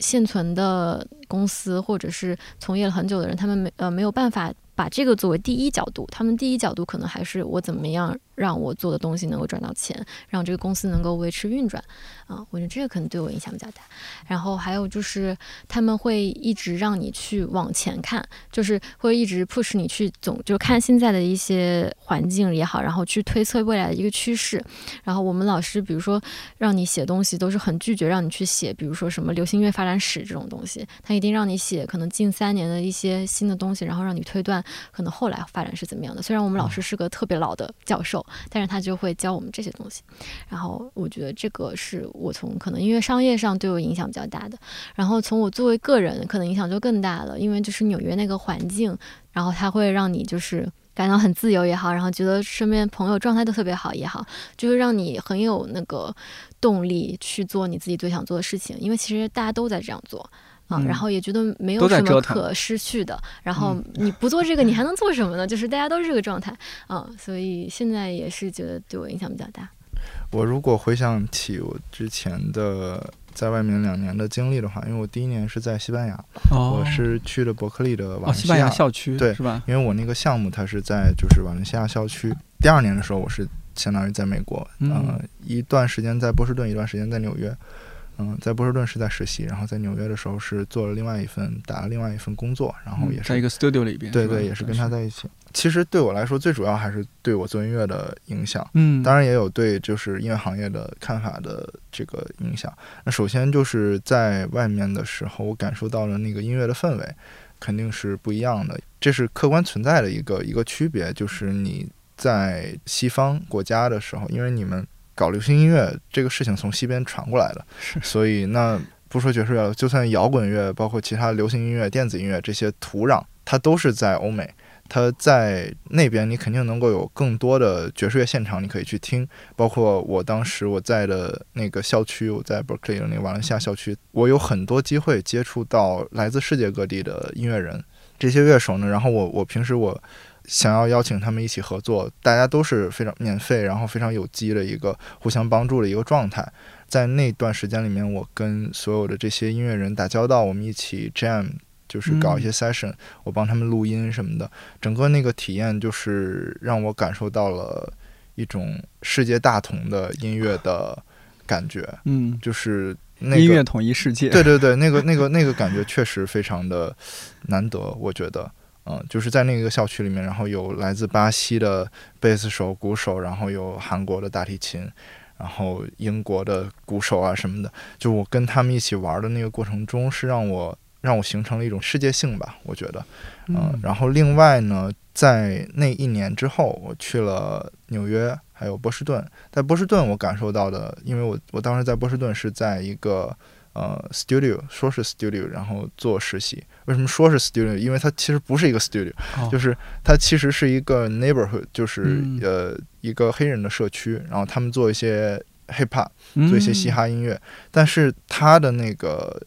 现存的公司或者是从业了很久的人，他们没呃没有办法把这个作为第一角度，他们第一角度可能还是我怎么样让我做的东西能够赚到钱，让这个公司能够维持运转啊，我觉得这个可能对我影响比较大。然后还有就是他们会一直让你去往前看，就是会一直 push 你去总就看现在的一些环境也好，然后去推测未来的一个趋势。然后我们老师比如说让你写东西都是很拒绝让你去写，比如说什么流行乐发展史这种东西，他一定让你写可能近三年的一些新的东西，然后让你推断可能后来发展是怎么样的。虽然我们老师是个特别老的教授，但是他就会教我们这些东西。然后我觉得这个是我从可能因为商业上对我影响比较大的。然后从我作为个人，可能影响就更大了，因为就是纽约那个环境，然后它会让你就是感到很自由也好，然后觉得身边朋友状态都特别好也好，就是让你很有那个动力去做你自己最想做的事情，因为其实大家都在这样做。啊，嗯然后也觉得没有什么可失去的，然后你不做这个，你还能做什么呢？就是大家都是这个状态，啊，所以现在也是觉得对我影响比较大。我如果回想起我之前的在外面两年的经历的话，因为我第一年是在西班牙，哦我是去了伯克利的瓦哦，伦西亚西班牙校区对是吧？因为我那个项目它是在就是瓦伦西亚校区。第二年的时候，我是相当于在美国，嗯呃，一段时间在波士顿，一段时间在纽约。嗯，在波士顿是在实习，然后在纽约的时候是做了另外一份打了另外一份工作，然后也是嗯在一个 studio 里边，对对，也是跟他在一起。其实对我来说，最主要还是对我做音乐的影响。嗯，当然也有对就是音乐行业的看法的这个影响。那首先就是在外面的时候，我感受到了那个音乐的氛围，肯定是不一样的。这是客观存在的一个一个区别，就是你在西方国家的时候，因为你们搞流行音乐这个事情从西边传过来的，所以那不说爵士乐，就算摇滚乐，包括其他流行音乐、电子音乐这些土壤，它都是在欧美。它在那边你肯定能够有更多的爵士乐现场，你可以去听。包括我当时我在的那个校区，我在 Berkeley 的那个瓦伦西亚校区，我有很多机会接触到来自世界各地的音乐人。这些乐手呢，然后我我平时我想要邀请他们一起合作，大家都是非常免费，然后非常有机的一个互相帮助的一个状态。在那段时间里面，我跟所有的这些音乐人打交道，我们一起 jam，就是搞一些 session，、我帮他们录音什么的。整个那个体验就是让我感受到了一种世界大同的音乐的感觉，嗯，就是那个音乐统一世界。对对对，那个那个那个感觉确实非常的难得，我觉得，嗯，就是在那个校区里面，然后有来自巴西的贝斯手、鼓手，然后有韩国的大提琴，然后英国的鼓手啊什么的，就我跟他们一起玩的那个过程中，是让我让我形成了一种世界性吧，我觉得，嗯，然后另外呢，在那一年之后，我去了纽约，还有波士顿。在波士顿，我感受到的，因为我我当时在波士顿是在一个呃 studio，说是 studio，然后做实习。为什么说是 studio？因为它其实不是一个 studio，、哦就是它其实是一个 neighborhood，就是、嗯呃一个黑人的社区，然后他们做一些 hip hop，嗯做一些嘻哈音乐，但是他的那个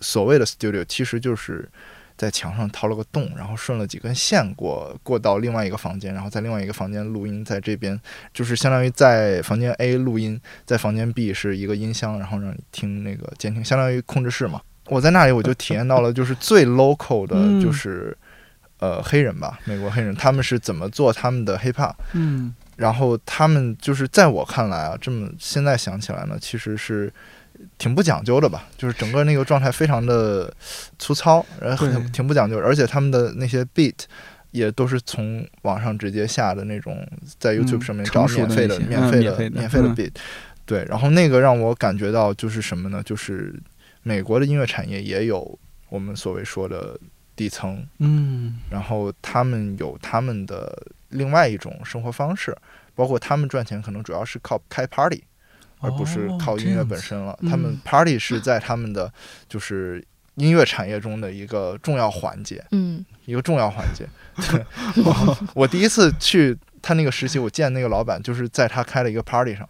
所谓的 studio 其实就是在墙上掏了个洞，然后顺了几根线过过到另外一个房间，然后在另外一个房间录音，在这边就是相当于在房间 A 录音，在房间 B 是一个音箱，然后让你听那个监听，相当于控制室嘛。我在那里我就体验到了就是最 local 的嗯就是、呃黑人吧，美国黑人，他们是怎么做他们的 hip hop。嗯然后他们就是在我看来啊，这么现在想起来呢，其实是挺不讲究的吧，就是整个那个状态非常的粗糙，然后很挺不讲究，而且他们的那些 beat 也都是从网上直接下的那种，在 YouTube 上面找免费的、免费的、嗯免费的 beat，对，然后那个让我感觉到就是什么呢？就是美国的音乐产业也有我们所谓说的底层，嗯。然后他们有他们的另外一种生活方式，包括他们赚钱可能主要是靠开 party，而不是哦靠音乐本身了。嗯他们 party 是在他们的就是音乐产业中的一个重要环节，嗯一个重要环节。对，我我第一次去他那个实习，我见那个老板就是在他开了一个 party 上，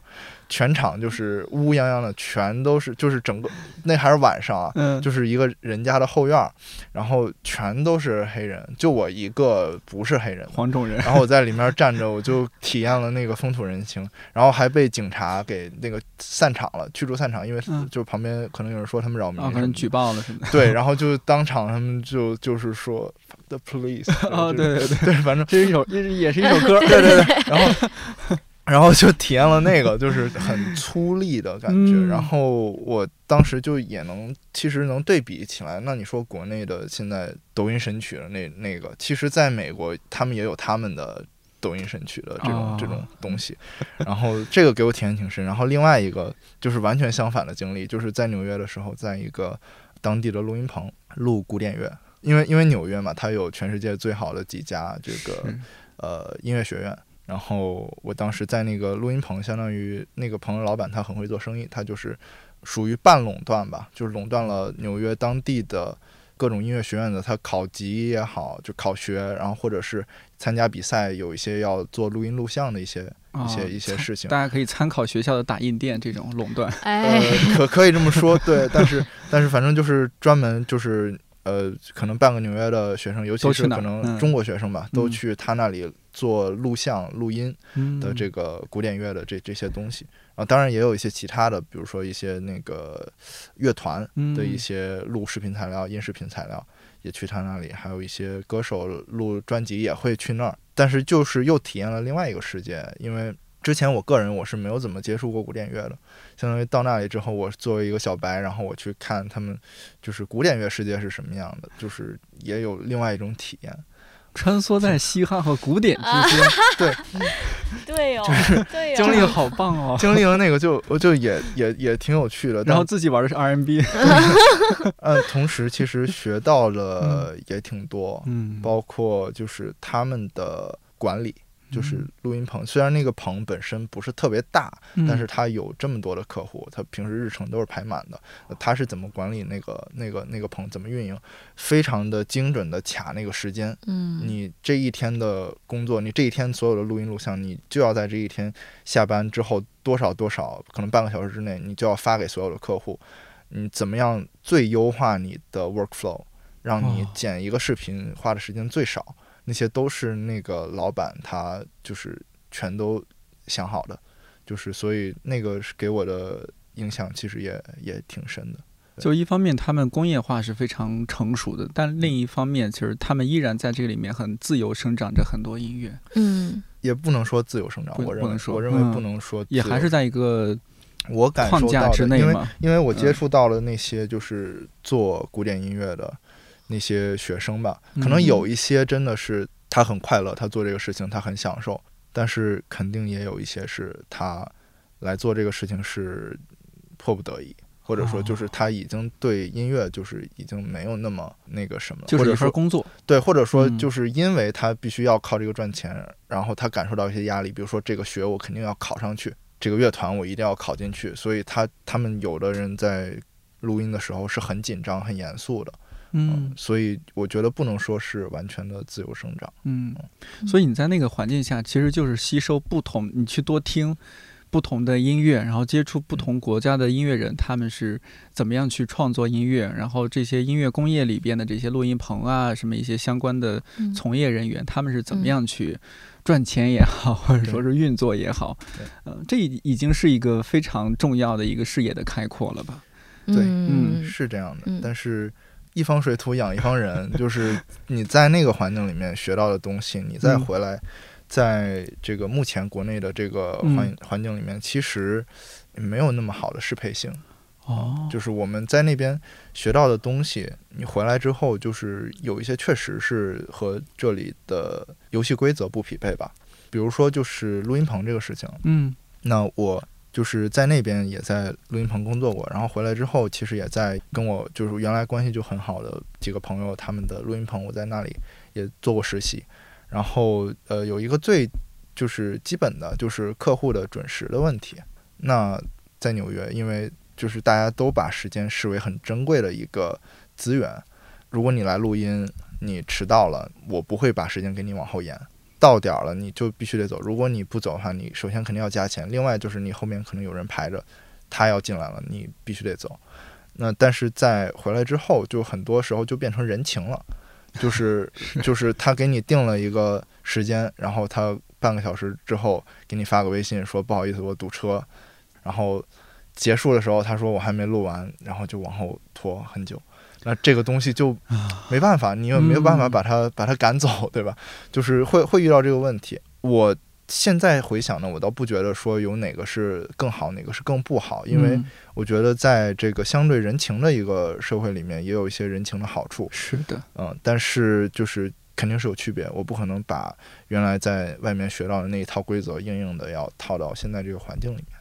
全场就是乌乌泱泱的，全都是就是整个那还是晚上啊，嗯，就是一个人家的后院，然后全都是黑人，就我一个不是黑人。黄种人。然后我在里面站着，我就体验了那个风土人情，然后还被警察给那个散场了，驱逐散场，因为嗯就旁边可能有人说他们扰民可能举报了什么的。对，然后就当场他们就就是说 the police，哦，对对对，对，反正这是一首，也是一首 歌。对对对，然后然后就体验了那个，就是很粗粝的感觉。嗯然后我当时就也能，其实能对比起来。那你说国内的现在抖音神曲的那那个，其实在美国他们也有他们的。抖音神曲的这种、哦这种东西，然后这个给我体验挺深。然后另外一个就是完全相反的经历，就是在纽约的时候，在一个当地的录音棚录古典乐，因为因为纽约嘛，它有全世界最好的几家这个呃音乐学院。然后我当时在那个录音棚，相当于那个棚的老板他很会做生意，他就是属于半垄断吧，就是垄断了纽约当地的各种音乐学院的他考级也好，就考学，然后或者是参加比赛，有一些要做录音录像的一些一些啊一些事情。大家可以参考学校的打印店这种垄断。哎，呃，可可以这么说，对，但是但是反正就是专门就是呃，可能半个纽约的学生，尤其是可能嗯中国学生吧，都嗯去他那里做录像、录音嗯的这个古典乐的这这些东西。啊，当然也有一些其他的，比如说一些那个乐团的一嗯些录视频材料、音视频材料，也去他那里，还有一些歌手录专辑也会去那儿。但是就是又体验了另外一个世界，因为之前我个人我是没有怎么接触过古典乐的，相当于到那里之后，我作为一个小白，然后我去看他们就是古典乐世界是什么样的，就是也有另外一种体验。穿梭在嘻哈和古典之间 对，对哦，就是经历好棒哦。经历了那个就我就也也也挺有趣的，然后自己玩的是 R&B，呃，同时其实学到了也挺多，嗯，包括就是他们的管理，就是录音棚。虽然那个棚本身不是特别大，嗯但是它有这么多的客户，他平时日程都是排满的。呃他是怎么管理那个那个那个棚，怎么运营，非常的精准的卡那个时间。嗯，你这一天的工作，你这一天所有的录音录像，你就要在这一天下班之后多少多少，可能半个小时之内，你就要发给所有的客户。你怎么样最优化你的 workflow，让你哦剪一个视频花的时间最少？那些都是那个老板他就是全都想好的，就是所以那个是给我的影响其实也也挺深的。就一方面他们工业化是非常成熟的，但另一方面，其实他们依然在这个里面很自由生长着很多音乐，嗯也不能说自由生长，我认为不能说我认为嗯不能说也还是在一个我感受框架到的，因为之内嘛。因为我接嗯触到了那些就是做古典音乐的那些学生吧，可能嗯有一些真的是他很快乐，他做这个事情他很享受，但是肯定也有一些是他来做这个事情是迫不得已。或者说，哦。就是他已经对音乐就是已经没有那么那个什么了，就是一份或者说工作，对，或者说嗯。就是因为他必须要靠这个赚钱，然后他感受到一些压力，比如说这个学我肯定要考上去，这个乐团我一定要考进去，所以他他们有的人在录音的时候是很紧张、很严肃的，嗯。所以我觉得不能说是完全的自由生长。嗯，所以你在那个环境下，其实就是吸收不同，你去多听不同的音乐，然后接触不同国家的音乐人，他们是怎么样去创作音乐，然后这些音乐工业里边的这些录音棚啊，什么一些相关的嗯。从业人员，他们是怎么嗯。样去赚钱也好，或者说是运作也好对，呃，这已已经是一个非常重要的一个视野的开阔了吧？对嗯。是这样的，嗯。但是一方水土养一方人，就是你在那个环境里面学到的东西，你再嗯。回来，在这个目前国内的这个嗯。环、环境里面，其实没有那么好的适配性。哦，就是我们在那边学到的东西，你回来之后，就是有一些确实是和这里的游戏规则不匹配吧。比如说，就是录音棚这个事情，嗯。那我就是在那边也在录音棚工作过，然后回来之后，其实也在跟我就是原来关系就很好的几个朋友，他们的录音棚，我在那里也做过实习。然后呃，有一个最就是基本的就是客户的准时的问题。那在纽约，因为就是大家都把时间视为很珍贵的一个资源，如果你来录音，你迟到了，我不会把时间给你往后延。到点儿了，你就必须得走。如果你不走的话，你首先肯定要加钱，另外就是你后面可能有人排着，他要进来了，你必须得走。那但是在回来之后，就很多时候就变成人情了，就是 就是他给你定了一个时间，然后他半个小时之后给你发个微信说不好意思我堵车，然后结束的时候他说我还没录完，然后就往后拖很久。那这个东西就没办法，你也没有办法嗯把它把它赶走，对吧？就是会会遇到这个问题。我现在回想呢，我倒不觉得说有哪个是更好，哪个是更不好，因为嗯我觉得在这个相对人情的一个社会里面，也有一些人情的好处。是的，嗯，但是就是肯定是有区别，我不可能把原来在外面学到的那一套规则硬硬的要套到现在这个环境里面。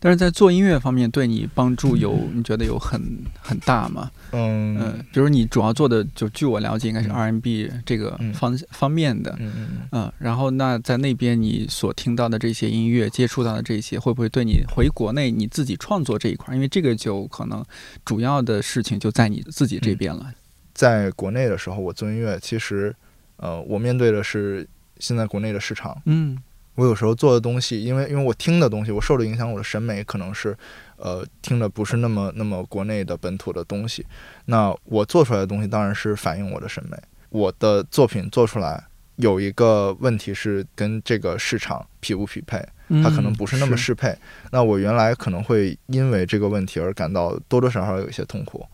但是在做音乐方面，对你帮助有你觉得有很很大吗？嗯嗯，比如你主要做的，就据我了解，应该是嗯 R&B 这个嗯方、方面的。嗯嗯嗯。嗯，然后那在那边你所听到的这些音乐，接触到的这些，会不会对你回国内你自己创作这一块儿？因为这个就可能主要的事情就在你自己这边了。在国内的时候，我做音乐，其实，呃，我面对的是现在国内的市场。嗯我有时候做的东西，因为因为我听的东西，我受的影响，我的审美可能是，呃，听的不是那么那么国内的本土的东西。那我做出来的东西当然是反映我的审美。我的作品做出来有一个问题是跟这个市场匹不匹配，嗯，它可能不是那么适配。那我原来可能会因为这个问题而感到多多少少有一些痛苦，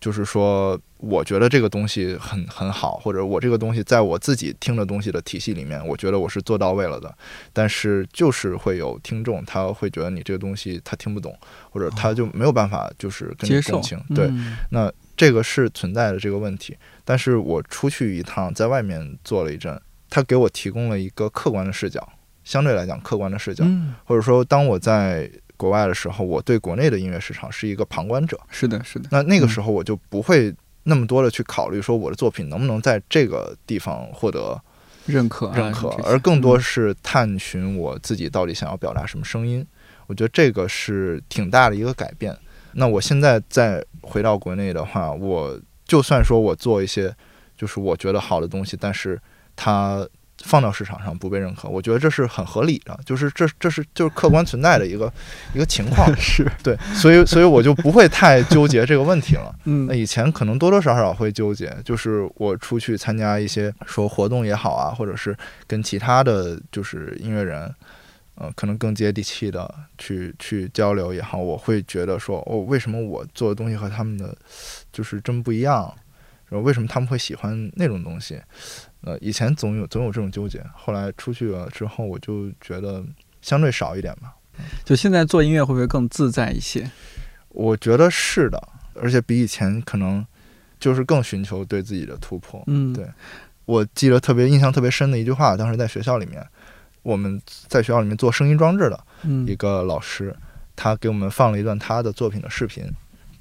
就是说，我觉得这个东西很很好，或者我这个东西在我自己听的东西的体系里面，我觉得我是做到位了的。但是就是会有听众，他会觉得你这个东西他听不懂，或者他就没有办法就是跟你共情。对，嗯那这个是存在的这个问题。但是我出去一趟，在外面做了一阵，他给我提供了一个客观的视角，相对来讲客观的视角，嗯，或者说当我在国外的时候，我对国内的音乐市场是一个旁观者。是的，是的，那那个时候我就不会那么多的去考虑说我的作品能不能在这个地方获得认可啊认可而更多嗯是探寻我自己到底想要表达什么声音。我觉得这个是挺大的一个改变。那我现在再回到国内的话，我就算说我做一些就是我觉得好的东西，但是它放到市场上不被认可，我觉得这是很合理的，就是这这是就是客观存在的一个一个情况。是对，所以所以我就不会太纠结这个问题了。嗯那以前可能多多少少会纠结，就是我出去参加一些说活动也好啊，或者是跟其他的就是音乐人，呃，可能更接地气的去去交流也好，我会觉得说，哦，为什么我做的东西和他们的就是真不一样？然后为什么他们会喜欢那种东西？呃，以前总有总有这种纠结，后来出去了之后，我就觉得相对少一点吧。就现在做音乐会不会更自在一些？我觉得是的，而且比以前可能就是更寻求对自己的突破。嗯，对我记得特别印象特别深的一句话，当时在学校里面，我们在学校里面做声音装置的嗯一个老师，他给我们放了一段他的作品的视频，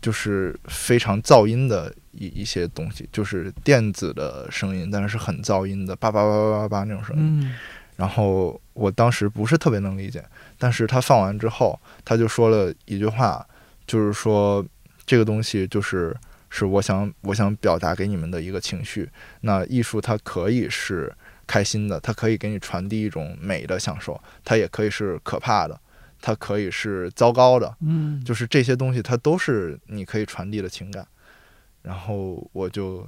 就是非常噪音的一一些东西，就是电子的声音，但是是很噪音的，叭叭叭叭叭叭那种声音。嗯然后我当时不是特别能理解，但是他放完之后，他就说了一句话，就是说这个东西就是是我想我想表达给你们的一个情绪。那艺术它可以是开心的，它可以给你传递一种美的享受，它也可以是可怕的，它可以是糟糕的，嗯，就是这些东西它都是你可以传递的情感。然后我就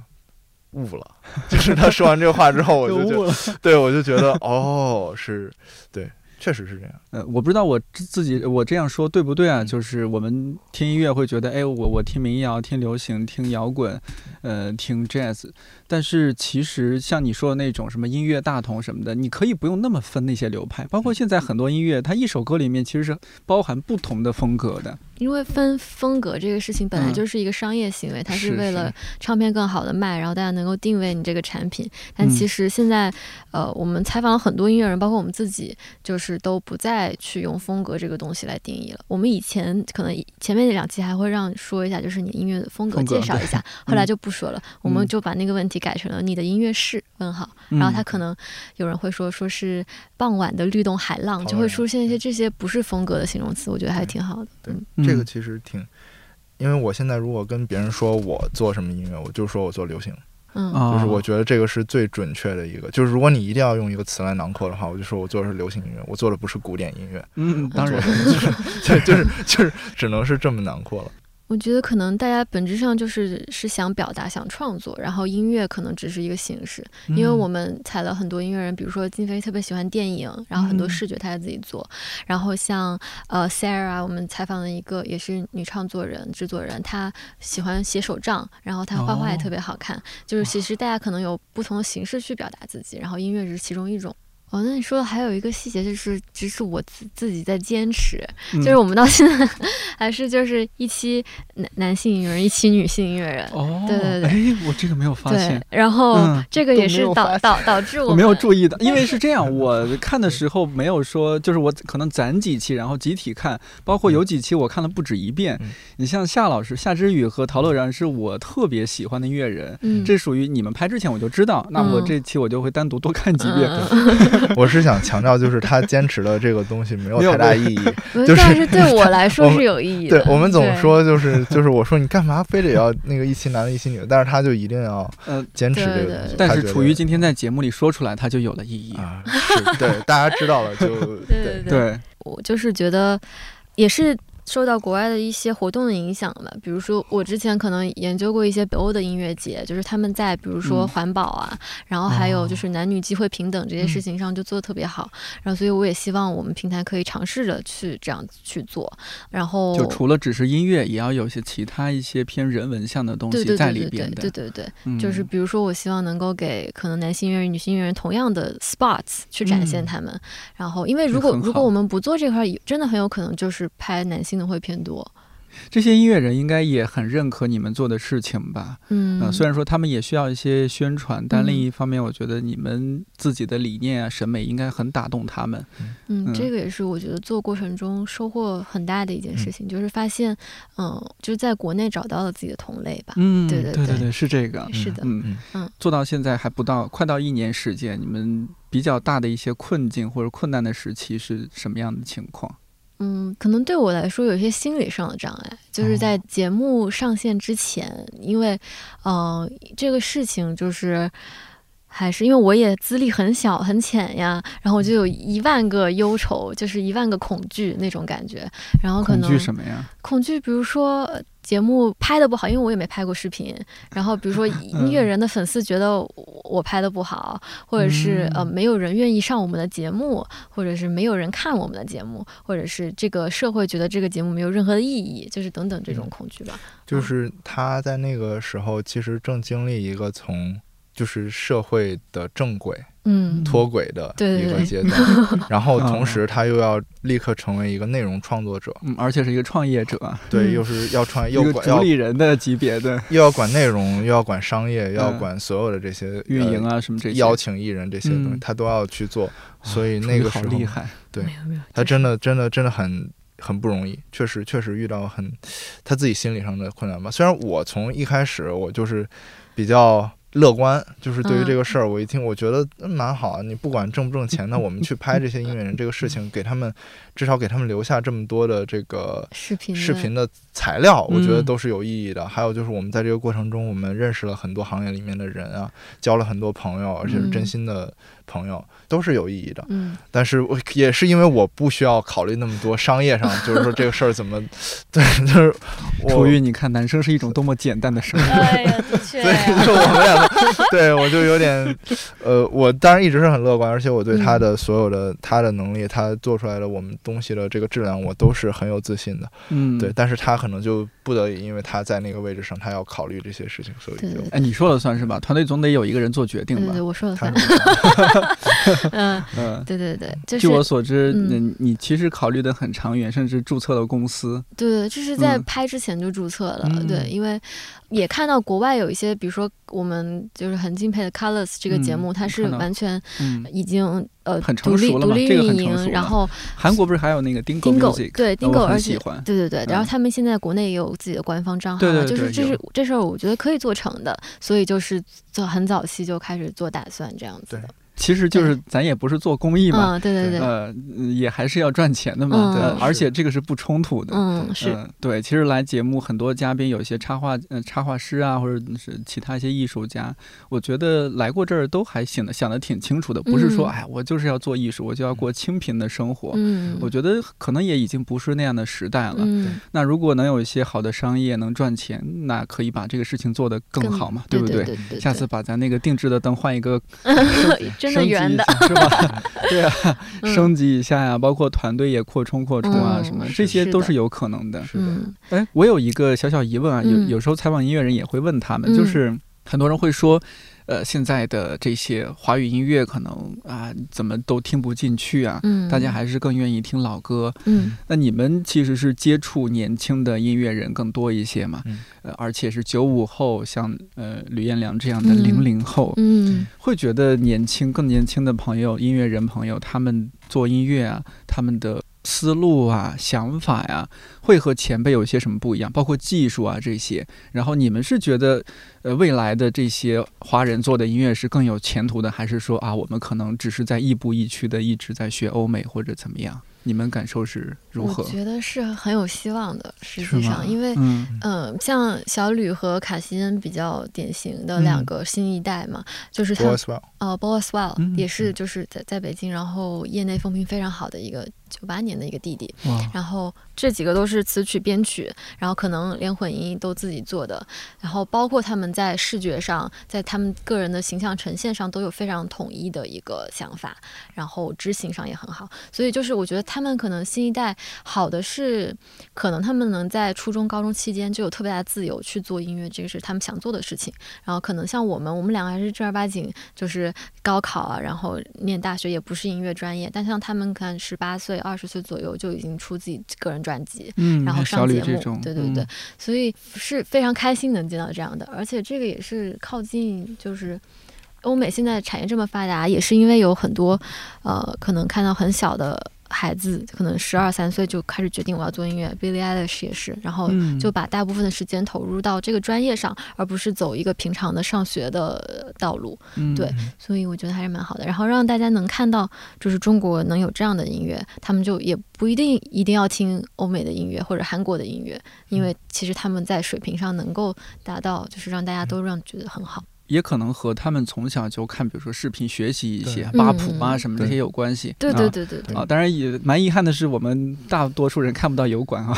悟了，就是他说完这个话之后，我就觉得。悟了。对，我就觉得哦，是，对，确实是这样。呃，我不知道我自自己我这样说对不对啊？嗯就是我们听音乐会觉得，哎，我我听民谣、听流行、听摇滚，呃，听 jazz，但是其实像你说的那种什么音乐大同什么的，你可以不用那么分那些流派。包括现在很多音乐，它一首歌里面其实是包含不同的风格的。因为分风格这个事情本来嗯就是一个商业行为，它是是为了唱片更好的卖，然后大家能够定位你这个产品。但嗯其实现在，呃，我们采访了很多音乐人，包括我们自己，就是都不再去用风格这个东西来定义了。我们以前可能前面那两期还会让说一下，就是你音乐的风格风格介绍一下，后来就不说了，我们就把那个问题改成了你的音乐是问号。然后他嗯可能有人会说说是傍晚的律动海浪，就会出现一些这些不是风格的形容词，我觉得还挺好的。对嗯，这个嗯其实挺，因为我现在如果跟别人说我做什么音乐，我就说我做流行，嗯啊，就是我觉得这个是最准确的一个。就是如果你一定要用一个词来囊括的话，我就说我做的是流行音乐，我做的不是古典音乐。嗯，当然，就是，就是就是只能是这么囊括了。我觉得可能大家本质上就是是想表达、想创作，然后音乐可能只是一个形式。因为我们采了很多音乐人，比如说金飞特别喜欢电影，然后很多嗯视觉他也自己做。然后像呃 Sarah，我们采访了一个也是女创作人、制作人，她喜欢写手账，然后她画画也哦特别好看。就是其实大家可能有不同的形式去表达自己，然后音乐只是其中一种。哦，那你说的还有一个细节，就是只是我自自己在坚持，嗯就是我们到现在 还是就是一期男男性音乐人，一期女性音乐人。哦，对对对哎，我这个没有发对现。，然后嗯这个也是导导导致我我没有注意的，因为是这样，我看的时候没有说，就是我可能攒几期，然后集体看，包括有几期我看了不止一遍。嗯你像夏老师、夏之雨和陶乐然是我特别喜欢的音乐人，嗯，这属于你们拍之前我就知道，那我嗯这期我就会单独多看几遍。嗯 我是想强调，就是他坚持的这个东西没有太大意义。嗯 就是但是对我来说是有意义的。对我们总说就是就是我说你干嘛非得要那个一期男的一期女的，但是他就一定要呃，坚持这对对个东西。但是处于今天在节目里说出来，他就有了意义。啊，是对 大家知道了就对对对，我就是觉得也是。受到国外的一些活动的影响吧，比如说我之前可能研究过一些北欧的音乐节，就是他们在比如说嗯。环保啊，然后还有就是男女机会平等这些事情上就做的特别好，然后所以我也希望我们平台可以尝试着去这样去做，然后就除了只是音乐，也要有些其他一些偏人文向的东对对西在对对对里边的。对对。对，嗯。就是比如说，我希望能够给可能男性音乐人、女性音乐人同样的 spots 去展现嗯。他们。然后，因为如果如果我们不做这块儿，真的很有可能就是拍男性的会偏多。这些音乐人应该也很认可你们做的事情吧？嗯，呃，虽然说他们也需要一些宣传，但另一方面，我觉得你们自己的理念啊、审美应该很打动他们。嗯，嗯这个也是我觉得做过程中收获很大的一件事情，就是发现，嗯、就是在国内找到了自己的同类吧。嗯，对对对对对，是这个。是的，嗯嗯嗯做到现在还不到快到一年时间，你们比较大的一些困境或者困难的时期是什么样的情况？嗯，可能对我来说有一些心理上的障碍，就是在节目上线之前，因为，呃，这个事情就是。还是因为我也资历很小很浅呀，然后我就有一万个忧愁，就是一万个恐惧那种感觉。然后可能恐能惧什么呀？恐惧，比如说呃节目拍的不好，因为我也没拍过视频。然后比如说 音乐人的粉丝觉得我我拍的不好，或者是呃没有人愿意上我们的节目，或者是没有人看我们的节目，或者是这个社会觉得这个节目没有任何的意义，就是等等这种恐惧吧。就是他在那个时候其实正经历一个从就是社会的正轨嗯。脱轨的一对对。对个阶段，然后同时他又要立刻成为一个内容创作者，嗯，而且是一个创业者，对，嗯。又是要创一个主又管要理人的级别的又要管内容，又要管商业，又要嗯管所有的这些运营呃啊什么这些，邀请艺人这些东西嗯，他都要去做，所以那个时候好厉害。对。没有没有，他真的真的真的很很不容易，确实确实遇到很他自己心理上的困难吧。虽然我从一开始我就是比较乐观，就是对于嗯这个事儿，我一听我觉得嗯蛮好啊。你不管挣不挣钱，那 我们去拍这些音乐人这个事情，给他们至少给他们留下这么多的这个视频视频的材料，我觉得嗯都是有意义的。还有就是我们在这个过程中，我们认识了很多行业里面的人啊，交了很多朋友，而且是真嗯心的朋友，都是有意义的。嗯但是我也是因为我不需要考虑那么多商业上，就是说这个事儿怎么，对，就是我。楚玉，你看，男生是一种多么简单的生活。哎呀，的确对，就我们两个，对我就有点，呃，我当然一直是很乐观，而且我对他的所有的、他的能力，他做出来的我们东西的这个质量，我都是很有自信的。嗯，对，。但是他可能就不得已，因为他在那个位置上，他要考虑这些事情，所以就对对哎，你说了算是吧？团队总得有一个人做决定吧对对对，？我说了他算。嗯，嗯。对对对，就是据我所知，嗯嗯，你其实考虑的很长远，甚至注册了公司。对对，这是在嗯拍之前就注册了，嗯对，因为也看到国外有一些，比如说我们就是很敬佩的 Colors 这个节目，嗯它是完全嗯，已经呃很成独立熟了独立运营，然后韩国不是还有那个 Dingo Dingo Music？对呃 Dingo，而且。对对对，然后嗯他们现在国内也有自己的官方账号对了，就是这是这事儿，我觉得可以做成的，所以就是做很早期就开始做打算这样子的。其实就是咱也不是做公益嘛，嗯，对对对，呃，也还是要赚钱的嘛，嗯。对，而且这个是不冲突的。嗯是，嗯，对，其实来节目很多嘉宾有一些插画，呃，插画师啊，或者是其他一些艺术家，我觉得来过这儿都还想的想的挺清楚的，不是说嗯。哎，我就是要做艺术，我就要过清贫的生活。嗯，我觉得可能也已经不是那样的时代了。嗯，那如果能有一些好的商业能赚钱，那可以把这个事情做得更好嘛，对不对？对对，下次把咱那个定制的灯换一个 真的升级圆的，是吧？对啊，嗯升级一下呀、包括团队也扩充扩充啊，嗯什么是这些都是有可能的。是的，嗯哎，我有一个小小疑问啊，有嗯有时候采访音乐人也会问他们，就嗯是很多人会说。呃，现在的这些华语音乐可能啊，怎么都听不进去啊，嗯，大家还是更愿意听老歌。嗯那你们其实是接触年轻的音乐人更多一些嘛？嗯呃，而且是九五后，像呃吕彦良这样的嗯零零后，嗯会觉得年轻、更年轻的朋友、音乐人朋友，他们做音乐啊，他们的思路啊、想法呀、会和前辈有些什么不一样？包括技术啊这些。然后你们是觉得，呃，未来的这些华人做的音乐是更有前途的，还是说啊，我们可能只是在亦步亦趋的一直在学欧美或者怎么样？你们感受是如何我？觉得是很有希望的，实际上，因为嗯嗯，像小吕和卡西恩比较典型的两嗯个新一代嘛，就是他 b o s w e l l 呃 b o s w e l l 嗯也是就是在在北京，然后业内风评非常好的一个九八年的一个弟弟，然后这几个都是词曲编曲，然后可能连混音都自己做的，然后包括他们在视觉上，在他们个人的形象呈现上都有非常统一的一个想法，然后执行上也很好，所以就是我觉得他们可能新一代好的是，可能他们能在初中、高中期间就有特别大的自由去做音乐，这个是他们想做的事情。然后可能像我们，我们两个还是正儿八经就是高考啊，然后念大学也不是音乐专业，但像他们看十八岁、二十岁左右就已经出自己个人专辑，嗯，然后上节目对对对，嗯，所以是非常开心能见到这样的，而且这个也是靠近，就是欧美现在产业这么发达，也是因为有很多呃，可能看到很小的孩子，可能十二三岁就开始决定我要做音乐，Billie Eilish 也是，然后嗯就把大部分的时间投入到这个专业上，而不是走一个平常的上学的呃道路。嗯对所以我觉得还是蛮好的。然后让大家能看到，就是中国能有这样的音乐，他们就也不一定一定要听欧美的音乐或者韩国的音乐，因为其实他们在水平上能够达到，就是让大家都让觉得很好。也可能和他们从小就看，比如说视频学习一些对。八谱啊什么这些有关系。对。啊对对对对，啊，当然也蛮遗憾的是，我们大多数人看不到油管啊。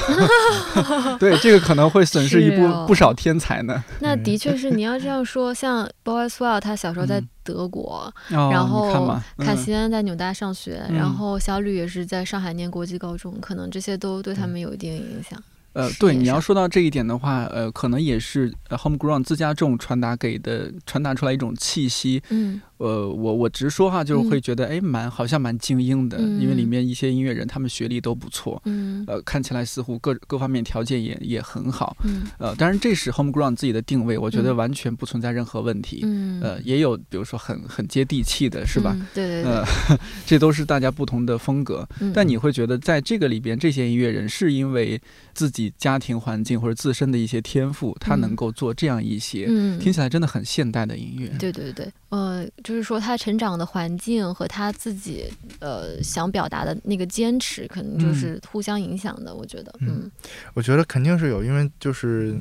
对，这个可能会损失一部、不少天才呢。那的确是你要这样说，像 Boy Swell 他小时候在嗯。德国，哦、然后嘛，凯嗯。西安在纽大上学，嗯。然后小吕也是在上海念国际高中，可能这些都对他们有一定影响。呃，对，你要说到这一点的话，呃，可能也是呃 homegrown 自家种传达给的，传达出来一种气息。嗯呃，我我直说哈，就是嗯会觉得，哎，蛮好像蛮精英的，因为里嗯面一些音乐人他们学历都不错，嗯呃，看起来似乎各各方面条件也也很好。嗯呃，当然这是 homegrown 自己的定位，我觉得嗯完全不存在任何问题。嗯，呃，也有比如说很很接地气的，是吧？嗯？对对对。呃，这都是大家不同的风格。嗯但你会觉得，在这个里边，这些音乐人是因为自己家庭环境或者自身的一些天赋，他嗯能够做这样一些、嗯，听起来真的很现代的音乐。对对对，呃，就是说他成长的环境和他自己呃想表达的那个坚持，可能就嗯。是互相影响的。我觉得，嗯。嗯。我觉得肯定是有，因为就是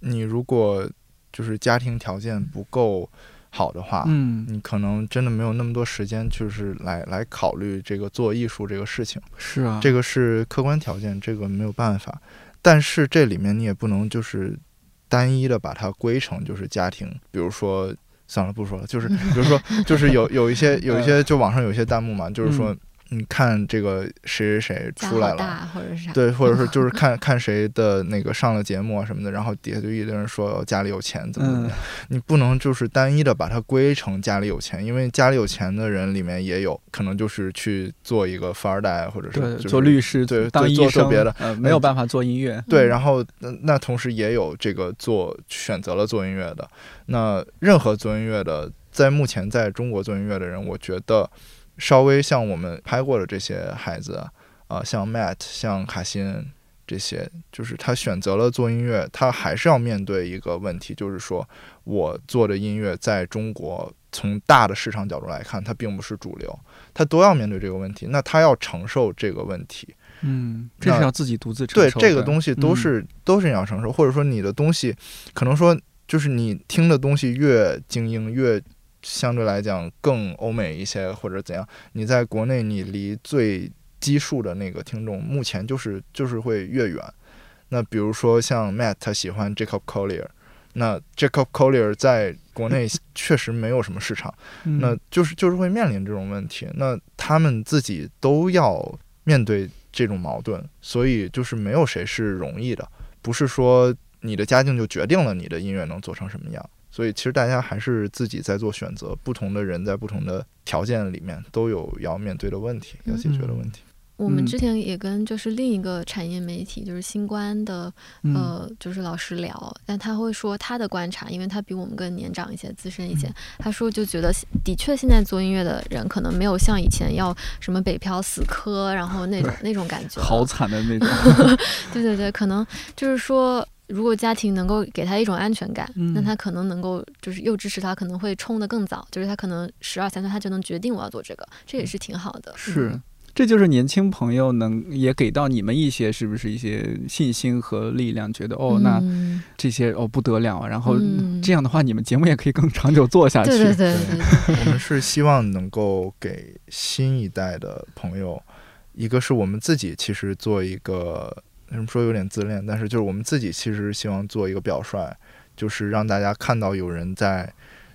你如果就是家庭条件不够好的话，嗯，你可能真的没有那么多时间，就是来来考虑这个做艺术这个事情，是啊，这个是客观条件，这个没有办法。但是这里面你也不能就是单一的把它归成就是家庭，比如说算了不说了，就是 比如说就是有有一些有一些就网上有一些弹幕嘛，就是说你看这个谁谁谁出来了。好大或者是啥，对，或者说就是 看看谁的那个上了节目啊什么的，然后底下就一堆人说家里有钱怎么怎么嗯。样，你不能就是单一的把它归成家里有钱，因为家里有钱的人里面也有可能就是去做一个富二代，或者是、就是、做律师，对当医生，做别的。呃，没有办法做音乐。对，嗯然后那那同时也有这个做选择了做音乐的，那任何做音乐的，在目前在中国做音乐的人，我觉得稍微像我们拍过的这些孩子啊、呃像 Matt、像卡辛恩这些，就是他选择了做音乐，他还是要面对一个问题，就是说我做的音乐在中国。从大的市场角度来看，它并不是主流，他都要面对这个问题。那他要承受这个问题，嗯，这是要自己独自承对受对。这个东西都嗯是、都是你要承受，或者说你的东西可能说就是你听的东西越精英，越相对来讲更欧美一些，或者怎样，你在国内你离最基数的那个听众，目前就是就是会越远。那比如说像 Matt 他喜欢 Jacob Collier，那 Jacob Collier 在国内 确实没有什么市场。嗯那就是就是会面临这种问题，那他们自己都要面对这种矛盾，所以就是没有谁是容易的，不是说你的家境就决定了你的音乐能做成什么样。所以其实大家还是自己在做选择，不同的人在不同的条件里面都有要面对的问题，要解决的问题。嗯我们之前也跟就是另一个产业媒体，就是新冠的嗯呃，就是老师聊，但他会说他的观察，因为他比我们更年长一些、资深一嗯些。他说就觉得，的确现在做音乐的人可能没有像以前要什么北漂死磕，然后那种 那种感觉。好惨的那种。对对对，可能就是说，如果家庭能够给他一种安全感，嗯那他可能能够就是又支持他，可能会冲得更早，就是他可能十二三岁他就能决定我要做这个，这也是挺好的。是嗯，这就是年轻朋友能也给到你们一些是不是一些信心和力量？觉得哦，那嗯这些哦不得了啊！然后嗯这样的话，你们节目也可以更长久做下去。对对对，我们是希望能够给新一代的朋友，一个是我们自己其实做一个，为什么说有点自恋？但是就是我们自己其实希望做一个表率，就是让大家看到有人在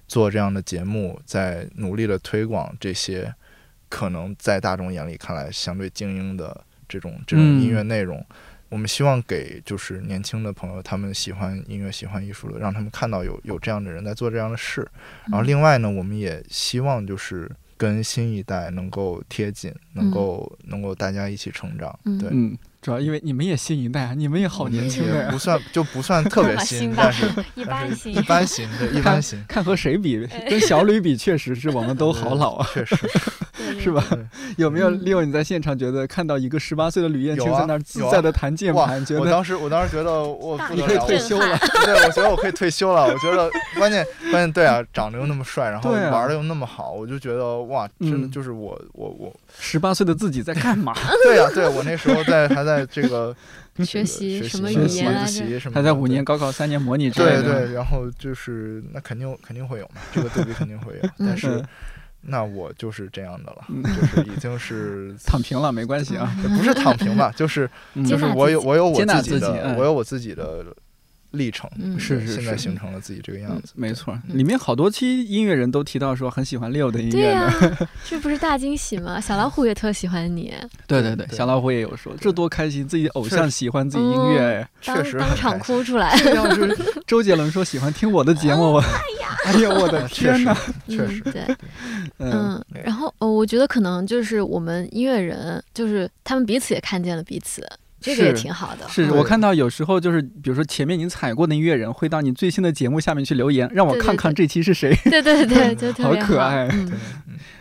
做这样的节目，在努力的推广这些可能在大众眼里看来相对精英的这种这种音乐内容。我们希望给就是年轻的朋友，他们喜欢音乐、喜欢艺术的，让他们看到有有这样的人在做这样的事。然后另外呢，我们也希望就是跟新一代能够贴近，能够能够大家一起成长。嗯对，嗯，主要因为你们也新一代啊，你们也好年轻也啊不，算就不算特别新但是一但般一般型，对，一般型，看和谁比，跟小吕比，确实是我们都好老啊，确实是 吧？有没有嗯利用你在现场觉得看到一个十八岁的吕彦青在那儿自在的弹键哇盘，觉！得我当时我当时觉得我大你可以退休了，对，我觉得我可以退休了。我觉得关键关键对啊，长得又那么帅，然后玩的又那么好，我就觉得哇，真的嗯就是我我我，十八岁的自己在干嘛？对呀、对我那时候在还在这个 学习学习什么语言来着晚自习什么他，在五年高考三年模拟之类的。对对，然后就是那肯定肯定会有嘛，这个对比肯定会有，但是嗯。那我就是这样的了，嗯。就是已经是 躺平了没关系啊，也不是躺平吧，就是嗯。就是我有我有我自己的我有我自己的历程，嗯。是现在是。是是形成了自己这个样嗯子，没错，嗯。里面好多期音乐人都提到说很喜欢六的音对乐呀、呢。这不是大惊喜吗？小老虎也特喜欢你，对对对，小老虎也有说，这多开心，自己偶像喜欢自己音乐。哎。确当当场哭出来。这要是 周杰伦说喜欢听我的节目，我哎呀我的 天哪！确实嗯、对，嗯。嗯，然后呃，我觉得可能就是我们音乐人，就是他们彼此也看见了彼此，这个也挺好的。是对我看到有时候就是，比如说前面你踩过的音乐人会到你最新的节目下面去留言，让我看看这期是谁。对对对，就特好别可爱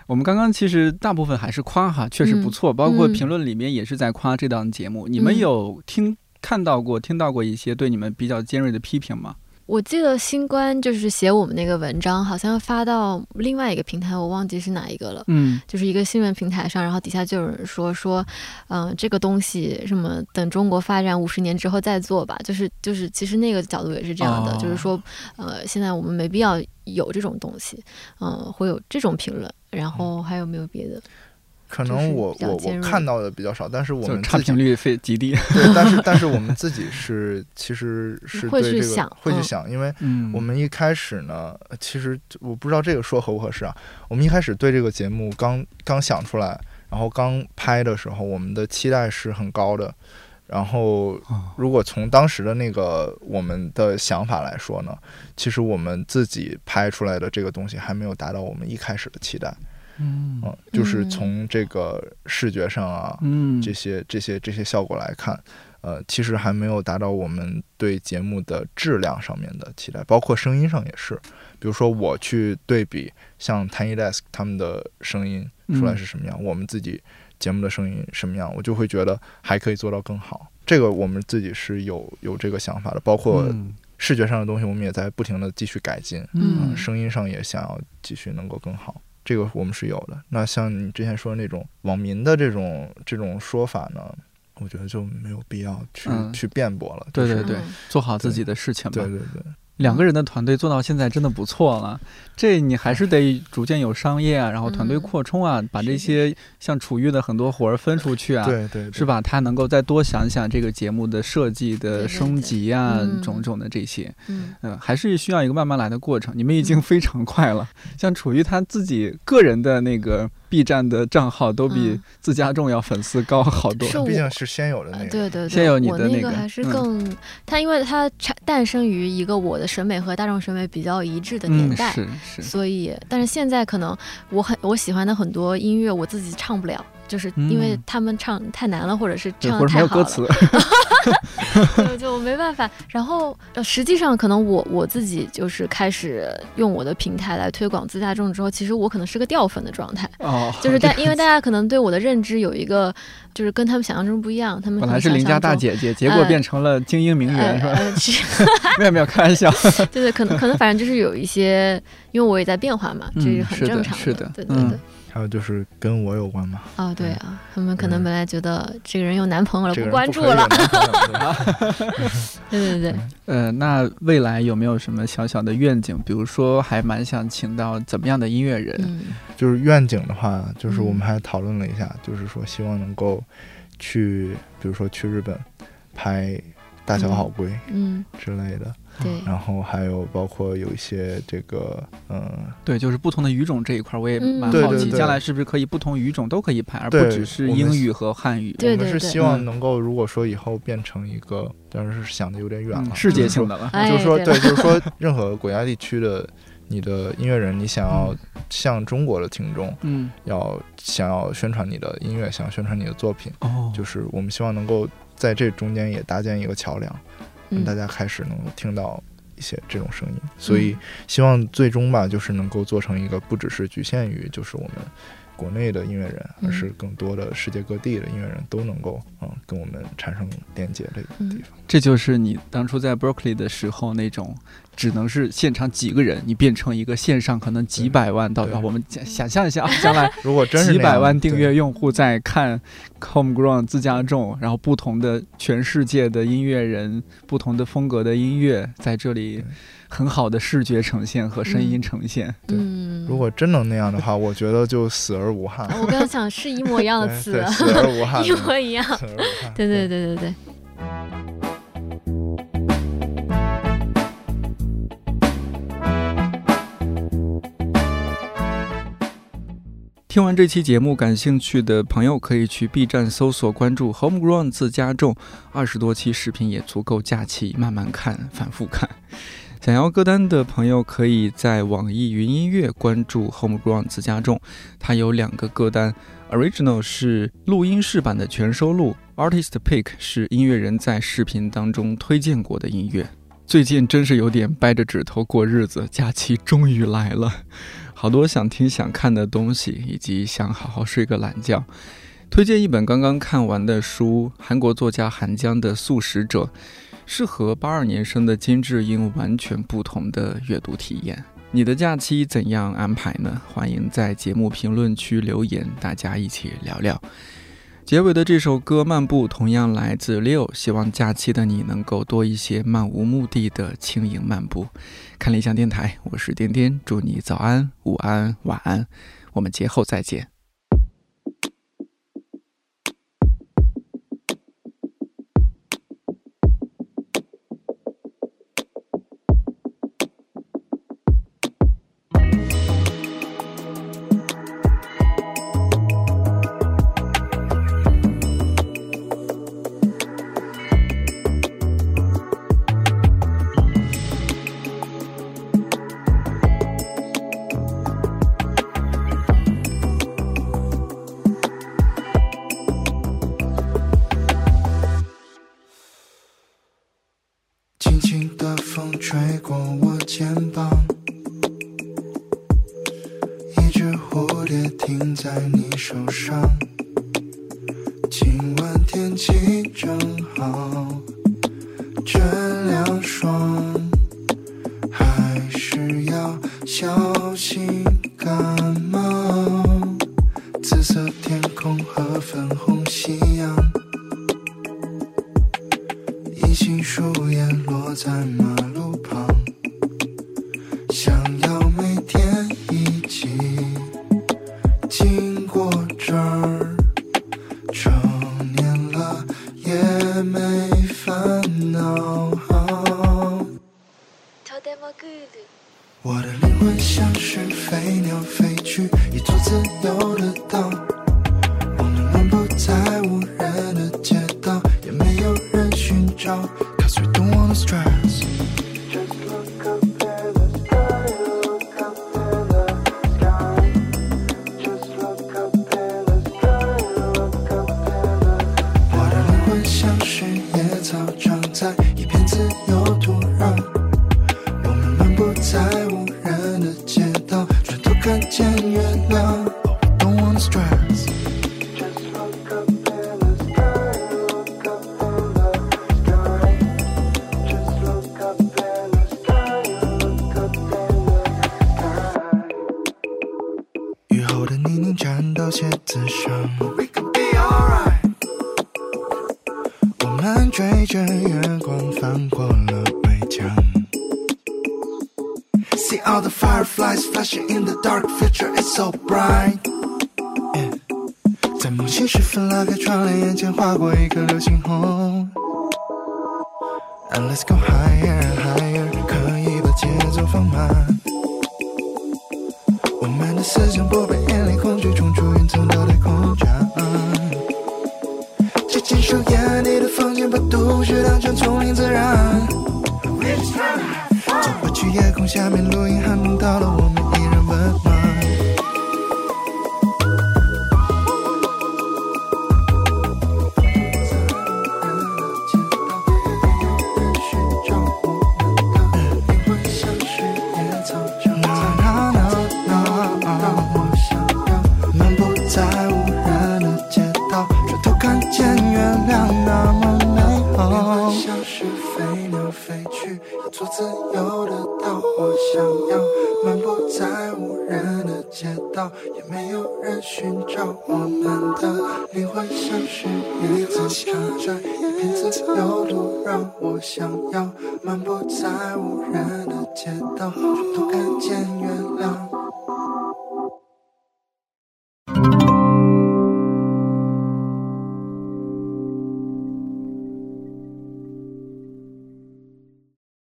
我们刚刚其实大部分还是夸哈，确实不错，包括嗯评论里面也是在夸这档节目。你们嗯有听看到过、听到过一些对你们比较尖锐的批评吗？我记得新冠就是写我们那个文章，好像发到另外一个平台，我忘记是哪一个了。嗯就是一个新闻平台上，然后底下就有人说说，嗯、这个东西什么等中国发展五十年之后再做吧，就是就是其实那个角度也是这样的，哦就是说，呃，现在我们没必要有这种东西，嗯、会有这种评论，然后还有没有别的？可能我我我看到的比较少，但是我们自己差评率非极低。对，但是但是我们 自己是其实是会对这个去想嗯会去想，因为嗯我们一开始呢，呃其实我不知道这个说合不合适啊。我们一开始对这个节目刚刚想出来，然后刚拍的时候，我们的期待是很高的。然后，哦如果从当时的那个我们的想法来说呢，其实我们自己拍出来的这个东西还没有达到我们一开始的期待。嗯嗯，就是嗯从这个视觉上啊，嗯这些这些这些效果来看，呃，其实还没有达到我们对节目的质量上面的期待，包括声音上也是。比如说我去对比像 Tiny Desk 他们的声音出来是什么样，我们自己节目的声音什么样，我就会觉得还可以做到更好。这个我们自己是有有这个想法的，包括嗯视觉上的东西，我们也在不停的继续改进。嗯嗯，声音上也想要继续能够更好，这个我们是有的。那像你之前说的那种网民的这种这种说法呢，我觉得就没有必要去、嗯去辩驳了。就是对对对嗯做好自己的事情吧。对对对，两个人的团队做到现在真的不错了，这你还是得逐渐有商业啊，然后团队嗯扩充啊，把这些像楚玉的很多活儿分出去啊，对对对。是？吧？他能够再多想想这个节目的设计的升级啊，嗯。种种的这些，嗯。嗯，还是需要一个慢慢来的过程。你们已经非常快了，像楚玉他自己个人的那个 B 站的账号都比嗯。自家重要粉丝高好多。毕竟是先有的那呃个，对对对，先有你我的那个那还是嗯。更，它因为它产诞生于一个我的审美和大众审美比较一致的年嗯，代，是是，所以，但是现在可能我很我喜欢的很多音乐，我自己唱不了，就是因为嗯他们唱太难了，或者是对，或者没有唱的太好了，歌词，就就没办法。然后，呃实际上可能我我自己就是开始用我的平台来推广自大众之后，其实我可能是个掉粉的状态，哦，就是大因为大家可能对我的认知有一个，就是跟他们想象中不一样，他们本来是邻家。大姐姐，结果呃变成了精英名呃媛，是吧？没有没有，开玩笑。对对，可能可能反正就是有一些，因为我也在变化嘛，这嗯是很正常是的对对嗯对。还有就是跟我有关嘛，哦，对啊，他们可能嗯。本来觉得这个人有男朋友了，这个人关注了对 对对对，呃，那未来有没有什么小小的愿景？比如说，还蛮想请到怎么样的音乐人？嗯。就是愿景的话，就是我们嗯。还讨论了一下，就是说希望能够去，比如说去日本拍《大小好归》嗯，之类的，对，然后还有包括有一些这个，嗯，对，就是不同的语种这一块，我也嗯。蛮好奇，对对。对将来是不是可以不同语种都可以拍，而不只是英语和汉语？我们是希望嗯。能够，如果说以后变成一个，当然是想的有点远了，嗯，世界性的了。哎就是说，对就是说，任何国家地区的你的音乐人，你想要向中国的听众嗯，要想要宣传你的音乐，想要宣传你的作品，哦，就是我们希望能够在这中间也搭建一个桥梁，大家开始能听到一些这种声音。所以希望最终吧，就是能够做成一个不只是局限于就是我们国内的音乐人，嗯而是更多的世界各地的音乐人都能够嗯跟我们产生连接的一个嗯地方。这就是你当初在 Berkeley 的时候那种，只能是现场几个人，你变成一个线上可能几百万到，我们想想象一下啊，将来 如果真是几百万订阅用户在看 Homegrown 自家种，然后不同的全世界的音乐人，不同的风格的音乐在这里很好的视觉呈现和声音嗯。呈现。对。嗯，如果真能那样的话，我觉得就死而无憾。我刚刚想是一模一样的死而无憾，一模一样。死而无憾。对对。对对对，听完这期节目，感兴趣的朋友可以去 B 站搜索关注 Homegrown 自家种，二十多期视频也足够假期慢慢看、反复看。想要歌单的朋友可以在网易云音乐关注 Homegrown 自家种，它有两个歌单，Original 是录音室版的全收录，Artist Pick 是音乐人在视频当中推荐过的音乐。最近真是有点掰着指头过日子，假期终于来了。好多想听想看的东西，以及想好好睡个懒觉。推荐一本刚刚看完的书，韩国作家韩江的《素食者》，是和八二年生的金智英完全不同的阅读体验。你的假期怎样安排呢？欢迎在节目评论区留言，大家一起聊聊。结尾的这首歌《漫步》同样来自六希望假期的你能够多一些漫无目的的轻盈漫步。看理想电台，我是颠颠，祝你早安、午安、晚安，我们节后再见。